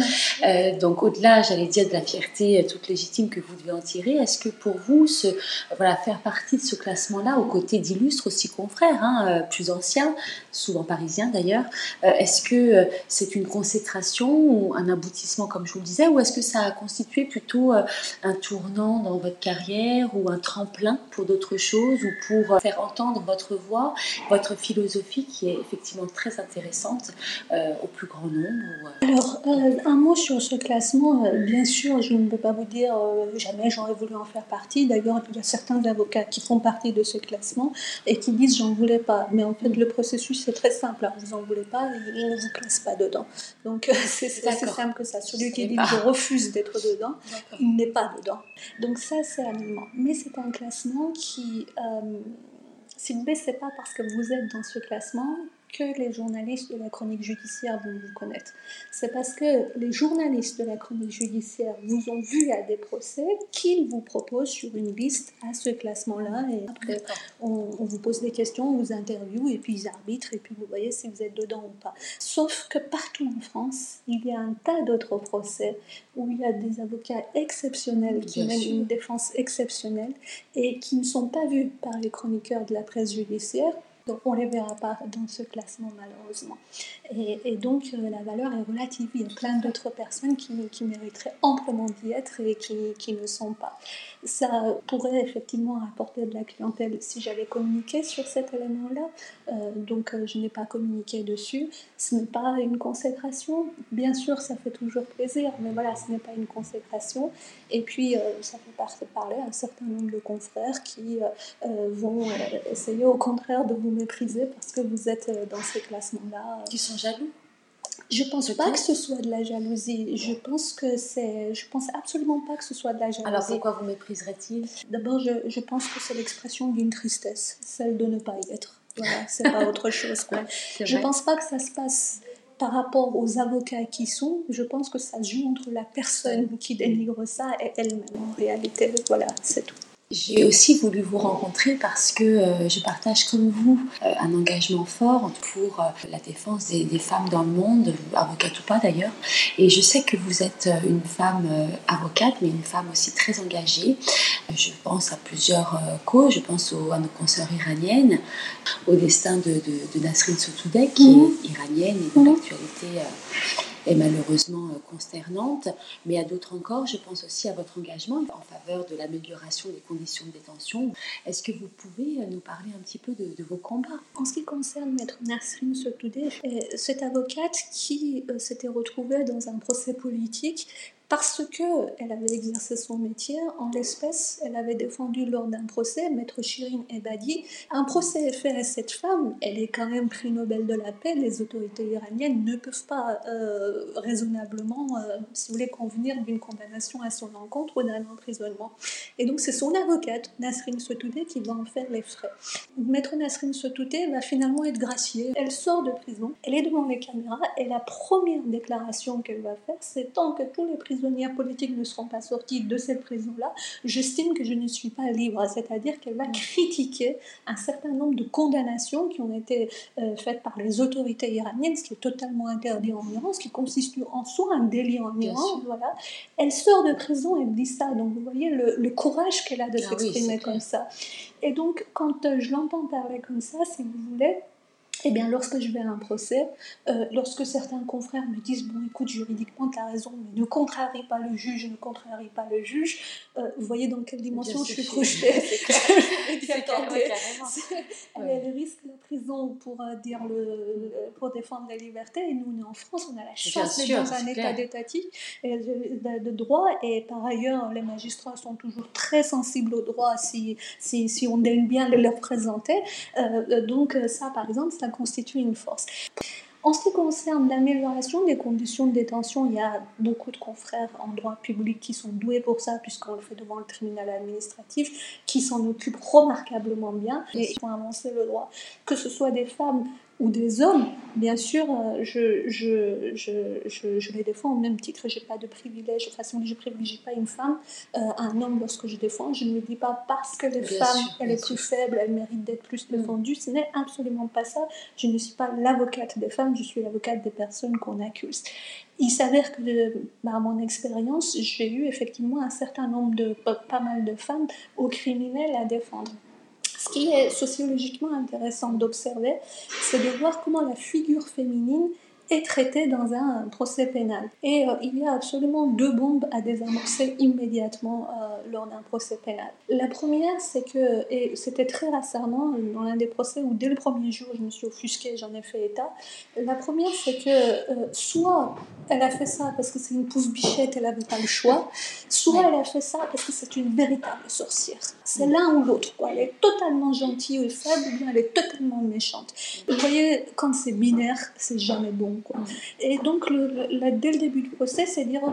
Euh, donc au-delà, j'allais dire de la fierté toute légitime que vous devez en tirer, est-ce que pour vous, ce, voilà, faire partie de ce classement-là, aux côtés d'illustres aussi confrères, hein, plus anciens, souvent parisiens d'ailleurs, est-ce que c'est une consécration ou un aboutissement comme je vous le disais, ou est-ce que ça a constitué plutôt un tournant dans votre carrière ou un tremplin pour d'autres chose ou pour euh, faire entendre votre voix, votre philosophie qui est effectivement très intéressante euh, au plus grand nombre euh. Alors, un mot sur ce classement. bien sûr, je ne peux pas vous dire jamais j'aurais voulu en faire partie. D'ailleurs, il y a certains avocats qui font partie de ce classement et qui disent j'en voulais pas. Mais en fait, le processus c'est très simple. Vous en voulez pas, il ne vous classe pas dedans. Donc, c'est assez simple que ça. Celui qui dit je refuse d'être dedans, il n'est pas dedans. Donc ça, c'est un élément. Mais c'est un classement qui euh, si vous ne pas parce que vous êtes dans ce classement que les journalistes de la chronique judiciaire vont vous connaître. C'est parce que les journalistes de la chronique judiciaire vous ont vu à des procès qu'ils vous proposent sur une liste à ce classement-là. Et après, on, vous pose des questions, on vous interviewe et puis ils arbitrent et puis vous voyez si vous êtes dedans ou pas. Sauf que partout en France, il y a un tas d'autres procès où il y a des avocats exceptionnels qui mènent une défense exceptionnelle et qui ne sont pas vus par les chroniqueurs de la presse judiciaire donc on ne les verra pas dans ce classement malheureusement. Et, donc euh, la valeur est relative. Il y a plein d'autres personnes qui, mériteraient amplement d'y être et qui, ne sont pas. Ça pourrait effectivement apporter de la clientèle si j'avais communiqué sur cet élément-là. Euh, donc euh, je n'ai pas communiqué dessus. Ce n'est pas une consécration. Bien sûr, ça fait toujours plaisir, mais voilà, ce n'est pas une consécration. Et puis ça fait parler à un certain nombre de confrères qui vont essayer au contraire de vous mépriser parce que vous êtes euh, dans ces classements-là. Qui sont jaloux je pense pas que ce soit de la jalousie. Je pense que c'est. Je pense absolument pas que ce soit de la jalousie. Alors pourquoi vous mépriserait-il? D'abord, je, je, pense que c'est l'expression d'une tristesse, celle de ne pas y être. Voilà, c'est pas autre chose. Quoi. je pense pas que ça se passe par rapport aux avocats qui sont. Je pense que ça joue entre la personne qui dénigre ça et elle-même. En réalité, voilà, c'est tout. J'ai aussi voulu vous rencontrer parce que euh, je partage comme vous euh, un engagement fort pour euh, la défense des, femmes dans le monde, avocate ou pas d'ailleurs. Et je sais que vous êtes une femme avocate, mais une femme aussi très engagée. Je pense à plusieurs causes, je pense à nos consoeurs iraniennes, au destin de, de, Nasrin Sotoudeh, qui est mhm. iranienne et de mhm. l'actualité est malheureusement euh, consternante, mais à d'autres encore, je pense aussi à votre engagement en faveur de l'amélioration des conditions de détention. Est-ce que vous pouvez euh, nous parler un petit peu de, vos combats? En ce qui concerne Maître Nasrin Sotoudeh, cette avocate qui euh, s'était retrouvée dans un procès politique parce qu'elle avait exercé son métier. En l'espèce, elle avait défendu lors d'un procès, maître Shirin Ebadi. Un procès est fait à cette femme, elle est quand même prix Nobel de la paix. Les autorités iraniennes ne peuvent pas euh, raisonnablement, euh, si vous voulez, convenir d'une condamnation à son encontre ou d'un emprisonnement. Et donc c'est son avocate, Nasrin Sotoudeh, qui va en faire les frais. Maître Nasrin Sotoudeh va finalement être graciée. Elle sort de prison, elle est devant les caméras et la première déclaration qu'elle va faire, c'est tant que tous les prisonniers prisonnières politiques ne seront pas sorties de cette prison-là, j'estime que je ne suis pas libre. C'est-à-dire qu'elle va critiquer un certain nombre de condamnations qui ont été euh, faites par les autorités iraniennes, ce qui est totalement interdit en Iran, ce qui constitue en soi un délit en Iran. Voilà. Elle sort de prison, elle dit ça. Donc vous voyez le, courage qu'elle a de ah s'exprimer comme ça. Et donc quand euh, je l'entends parler comme ça, si vous voulez, eh bien, lorsque je vais à un procès, euh, lorsque certains confrères me disent Bon, écoute, juridiquement, tu as raison, mais ne contrarie pas le juge, ne contrarie pas le juge, euh, vous voyez dans quelle dimension je suis projetée. Elle risque la prison pour, euh, dire le, pour défendre la liberté, et nous, on est en France, on a la chance d'être dans un état d'étatique de, droit, et par ailleurs, les magistrats sont toujours très sensibles au droit si, si, si on aime bien les leur présenter. donc, ça, par exemple, ça constitue une force. En ce qui concerne l'amélioration des conditions de détention, il y a beaucoup de confrères en droit public qui sont doués pour ça, puisqu'on le fait devant le tribunal administratif, qui s'en occupent remarquablement bien et ils font avancer le droit. Que ce soit des femmes ou des hommes, bien sûr, euh, je, je, je, je, les défends au même titre. Je n'ai pas de privilège. De façon, je ne privilégie pas une femme euh, à un homme lorsque je défends. Je ne me dis pas parce que les femmes, elle est plus faible, elle mérite d'être plus mm. défendue. Ce n'est absolument pas ça. Je ne suis pas l'avocate des femmes, je suis l'avocate des personnes qu'on accuse. Il s'avère que, par mon expérience, j'ai eu effectivement un certain nombre de, pas mal de femmes aux criminels à défendre. Qui est sociologiquement intéressant d'observer, c'est de voir comment la figure féminine est traitée dans un procès pénal. Et euh, il y a absolument deux bombes à désamorcer immédiatement euh, lors d'un procès pénal. La première, c'est que, et c'était très récemment dans l'un des procès où dès le premier jour je me suis offusquée, j'en ai fait état, la première, c'est que euh, soit elle a fait ça parce que c'est une pousse bichette, elle n'avait pas le choix, soit elle a fait ça parce que c'est une véritable sorcière. C'est l'un ou l'autre. Elle est totalement gentille ou faible, ou bien elle est totalement méchante. Vous voyez, quand c'est binaire, c'est jamais bon. Et donc, dès le début du procès, c'est dire au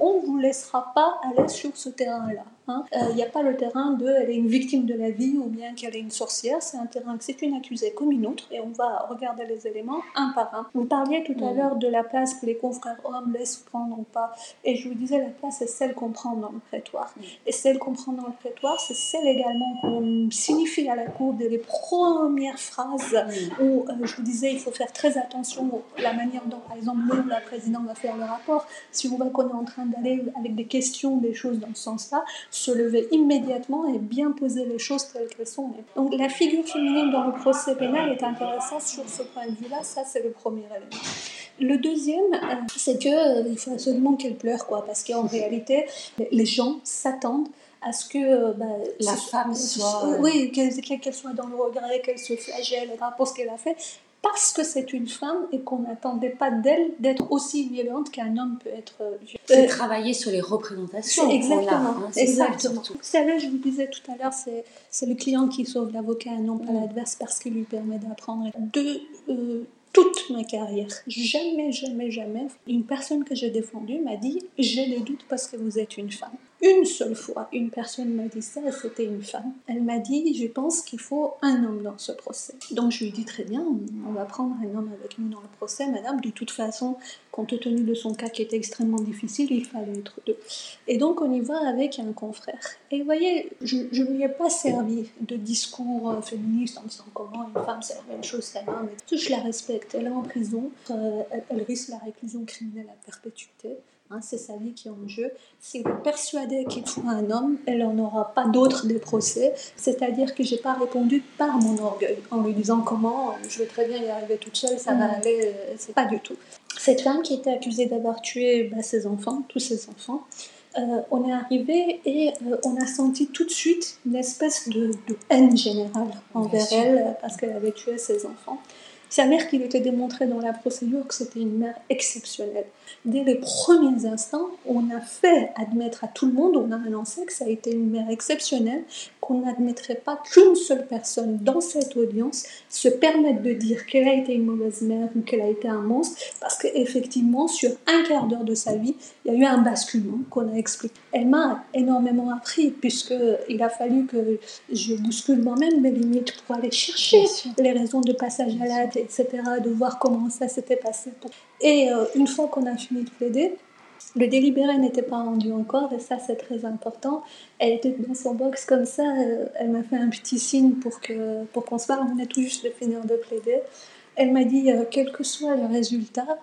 on ne vous laissera pas aller sur ce terrain-là. Hein. Euh, il n'y a pas le terrain de elle est une victime de la vie ou bien qu'elle est une sorcière, c'est un terrain que c'est une accusée comme une autre et on va regarder les éléments un par un. Vous parliez tout à mm. l'heure de la place que les confrères hommes laissent prendre ou pas et je vous disais la place c'est celle qu'on prend dans le prétoire. Mm. Et celle qu'on prend dans le prétoire, c'est celle également qu'on signifie à la cour dès les premières phrases mm. où euh, je vous disais il faut faire très attention à la manière dont par exemple le la présidente va faire le rapport. Si on voit qu'on est en train d'aller avec des questions, des choses dans ce sens-là, se lever immédiatement et bien poser les choses telles qu'elles sont. Donc la figure féminine dans le procès pénal est intéressante sur ce point de vue-là, ça c'est le premier élément. Le deuxième, euh, c'est qu'il euh, faut absolument qu'elle pleure, quoi, parce qu'en réalité, les gens s'attendent à ce que euh, bah, la femme soit, oui, qu'elle soit dans le regret, qu'elle se flagelle pour ce qu'elle a fait parce que c'est une femme et qu'on n'attendait pas d'elle d'être aussi violente qu'un homme peut être euh, violent. C'est travailler sur les représentations. Exactement. Hein, exactement. Vous savez, je vous disais tout à l'heure, c'est le client qui sauve l'avocat et non pas mm. l'adverse parce qu'il lui permet d'apprendre. De euh, toute ma carrière, jamais, jamais, jamais, une personne que j'ai défendue m'a dit J'ai des doutes parce que vous êtes une femme. Une seule fois, une personne m'a dit ça, c'était une femme. Elle m'a dit, je pense qu'il faut un homme dans ce procès. Donc je lui ai dit très bien, on va prendre un homme avec nous dans le procès, madame. De toute façon, compte tenu de son cas qui était extrêmement difficile, il fallait être deux. Et donc on y va avec un confrère. Et vous voyez, je ne lui ai pas servi de discours euh, féministe en disant comment une femme c'est la même chose qu'un homme. Je la respecte, elle est en prison, euh, elle risque la réclusion criminelle à perpétuité. Hein, c'est sa vie qui est en jeu. S'il est persuadé qu'il faut un homme, elle n'en aura pas d'autre des procès. C'est-à-dire que j'ai pas répondu par mon orgueil, en lui disant comment je vais très bien y arriver toute seule, ça va mm. aller. Euh, c'est pas du tout. Cette femme qui était accusée d'avoir tué bah, ses enfants, tous ses enfants, euh, on est arrivé et euh, on a senti tout de suite une espèce de, de haine générale envers elle parce qu'elle avait tué ses enfants. Sa mère qu'il était démontré dans la procédure que c'était une mère exceptionnelle. Dès les premiers instants, on a fait admettre à tout le monde, on a annoncé que ça a été une mère exceptionnelle, qu'on n'admettrait pas qu'une seule personne dans cette audience se permette de dire qu'elle a été une mauvaise mère ou qu'elle a été un monstre, parce qu'effectivement, sur un quart d'heure de sa vie, il y a eu un basculement qu'on a expliqué. Elle m'a énormément appris, puisqu'il a fallu que je bouscule moi-même mes limites pour aller chercher les raisons de passage à l'acte etc., de voir comment ça s'était passé. Et euh, une fois qu'on a fini de plaider, le délibéré n'était pas rendu encore, et ça c'est très important. Elle était dans son box comme ça, euh, elle m'a fait un petit signe pour qu'on pour qu'on se parle, on est tout juste de finir de plaider. Elle m'a dit, euh, quel que soit le résultat,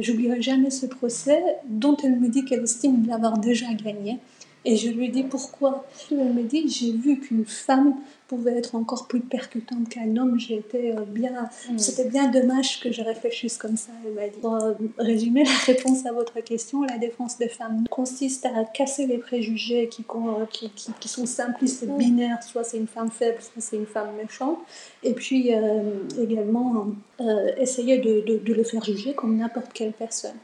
j'oublierai jamais ce procès, dont elle me dit qu'elle estime l'avoir déjà gagné. Et je lui dis pourquoi. Elle me dit, j'ai vu qu'une femme pouvait être encore plus percutante qu'un homme. Été euh, bien. Mm. C'était bien dommage que je réfléchisse comme ça. Pour euh, résumer la réponse à votre question, la défense des femmes consiste à casser les préjugés qui, qui, qui, sont simplistes et mm. binaires. Soit c'est une femme faible, soit c'est une femme méchante. Et puis euh, également essayer de, de, de le faire juger comme n'importe quelle personne.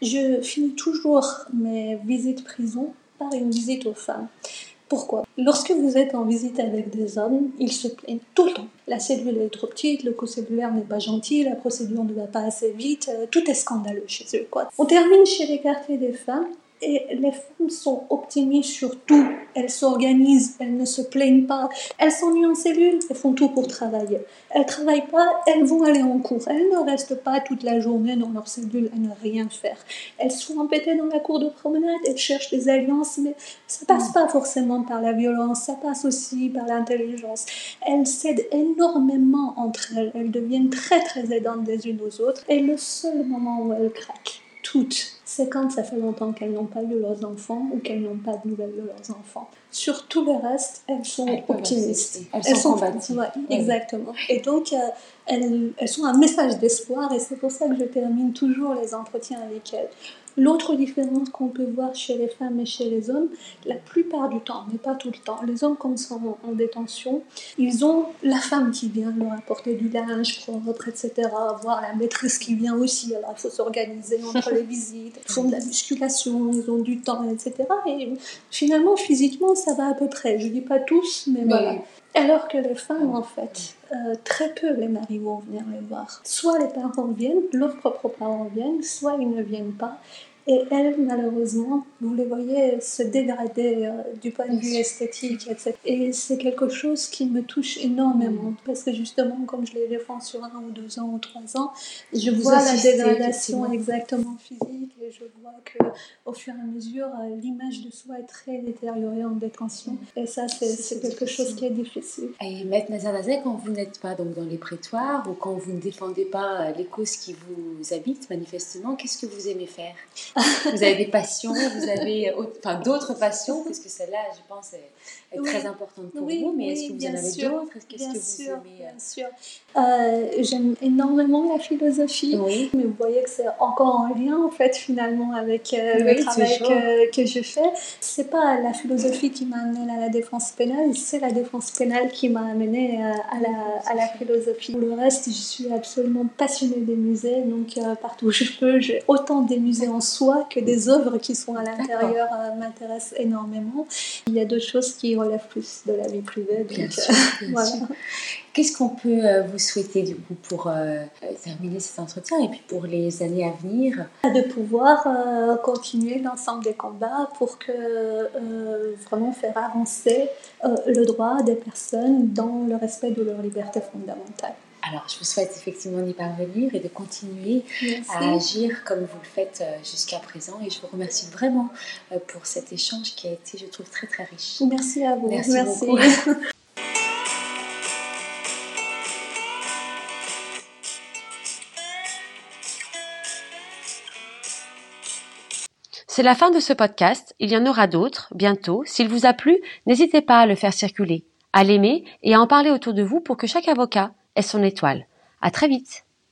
Je finis toujours mes visites prison par une visite aux femmes. Pourquoi? Lorsque vous êtes en visite avec des hommes, ils se plaignent tout le temps. La cellule est trop petite, le co-cellulaire n'est pas gentil, la procédure ne va pas assez vite, euh, tout est scandaleux chez eux. Quoi. On termine chez les quartiers des femmes et les femmes sont optimistes sur tout. Elles s'organisent, elles ne se plaignent pas. Elles s'ennuient en cellule, elles font tout pour travailler. Elles travaillent pas, elles vont aller en cours. Elles ne restent pas toute la journée dans leur cellule à ne rien faire. Elles sont empêtées dans la cour de promenade, elles cherchent des alliances, mais ça passe pas forcément par la violence, ça passe aussi par l'intelligence. Elles s'aident énormément entre elles, elles deviennent très très aidantes des unes aux autres. Et le seul moment où elles craquent, toutes, c'est quand ça fait longtemps qu'elles n'ont pas eu leurs enfants ou qu'elles n'ont pas de nouvelles de leurs enfants. Sur tout le reste, elles sont optimistes. Elles, sont, combatives. Exactement. Et donc, euh, elles, elles, sont un message d'espoir et c'est pour ça que je termine toujours les entretiens avec elles. L'autre différence qu'on peut voir chez les femmes et chez les hommes, la plupart du temps, mais pas tout le temps, les hommes quand ils sont en détention, ils ont la femme qui vient leur apporter du linge propre, etc., voir la maîtresse qui vient aussi, alors il faut s'organiser entre les visites, ils font de la musculation, ils ont du temps, etc. Et finalement, physiquement, ça va à peu près. Je dis pas tous, mais voilà. Alors que les femmes, en fait, euh, très peu les maris vont venir les voir. Soit les parents viennent, leurs propres parents viennent, soit ils ne viennent pas. Et elles, malheureusement, vous les voyez se dégrader euh, du point de vue esthétique, etc. Et c'est quelque chose qui me touche énormément, parce que justement, comme je les défends sur un ou deux ans ou trois ans, je vois la dégradation exactement physique et je vois que au fur et à mesure, euh, l'image de soi est très détériorée en détention. Et ça, c'est quelque chose qui est difficile. Et Maître Nazarazet, quand vous n'êtes pas donc dans les prétoires ou quand vous ne défendez pas euh, les causes qui vous habitent manifestement, qu'est-ce que vous aimez faire? Vous avez des passions, vous avez enfin, d'autres passions, parce que celle-là, je pense, est, très importante pour vous, mais est-ce que vous en avez d'autres? Qu'est-ce que vous sûr, aimez Bien sûr. Euh, j'aime énormément la philosophie, mais vous voyez que c'est encore en lien, en fait, finalement, avec euh, le travail que, que, je fais. C'est pas la philosophie qui m'a amené à la défense pénale, c'est la défense pénale qui m'a amené euh, à, la, à la philosophie. Pour le reste, je suis absolument passionnée des musées, donc partout où je peux, j'ai autant des musées en soi que des œuvres qui sont à l'intérieur euh, m'intéressent énormément. Il y a d'autres choses qui relèvent plus de la vie privée. bien euh, sûr, voilà. Qu'est-ce qu'on peut euh, vous souhaiter du coup pour terminer cet entretien et puis pour les années à venir? De pouvoir continuer l'ensemble des combats pour que vraiment faire avancer le droit des personnes dans le respect de leurs libertés fondamentales. Alors, je vous souhaite effectivement d'y parvenir et de continuer à agir comme vous le faites euh, jusqu'à présent. Et je vous remercie vraiment euh, pour cet échange qui a été, je trouve, très très riche. Merci à vous. Merci, beaucoup. C'est la fin de ce podcast. Il y en aura d'autres bientôt. S'il vous a plu, n'hésitez pas à le faire circuler, à l'aimer et à en parler autour de vous pour que chaque avocat est son étoile. À très vite.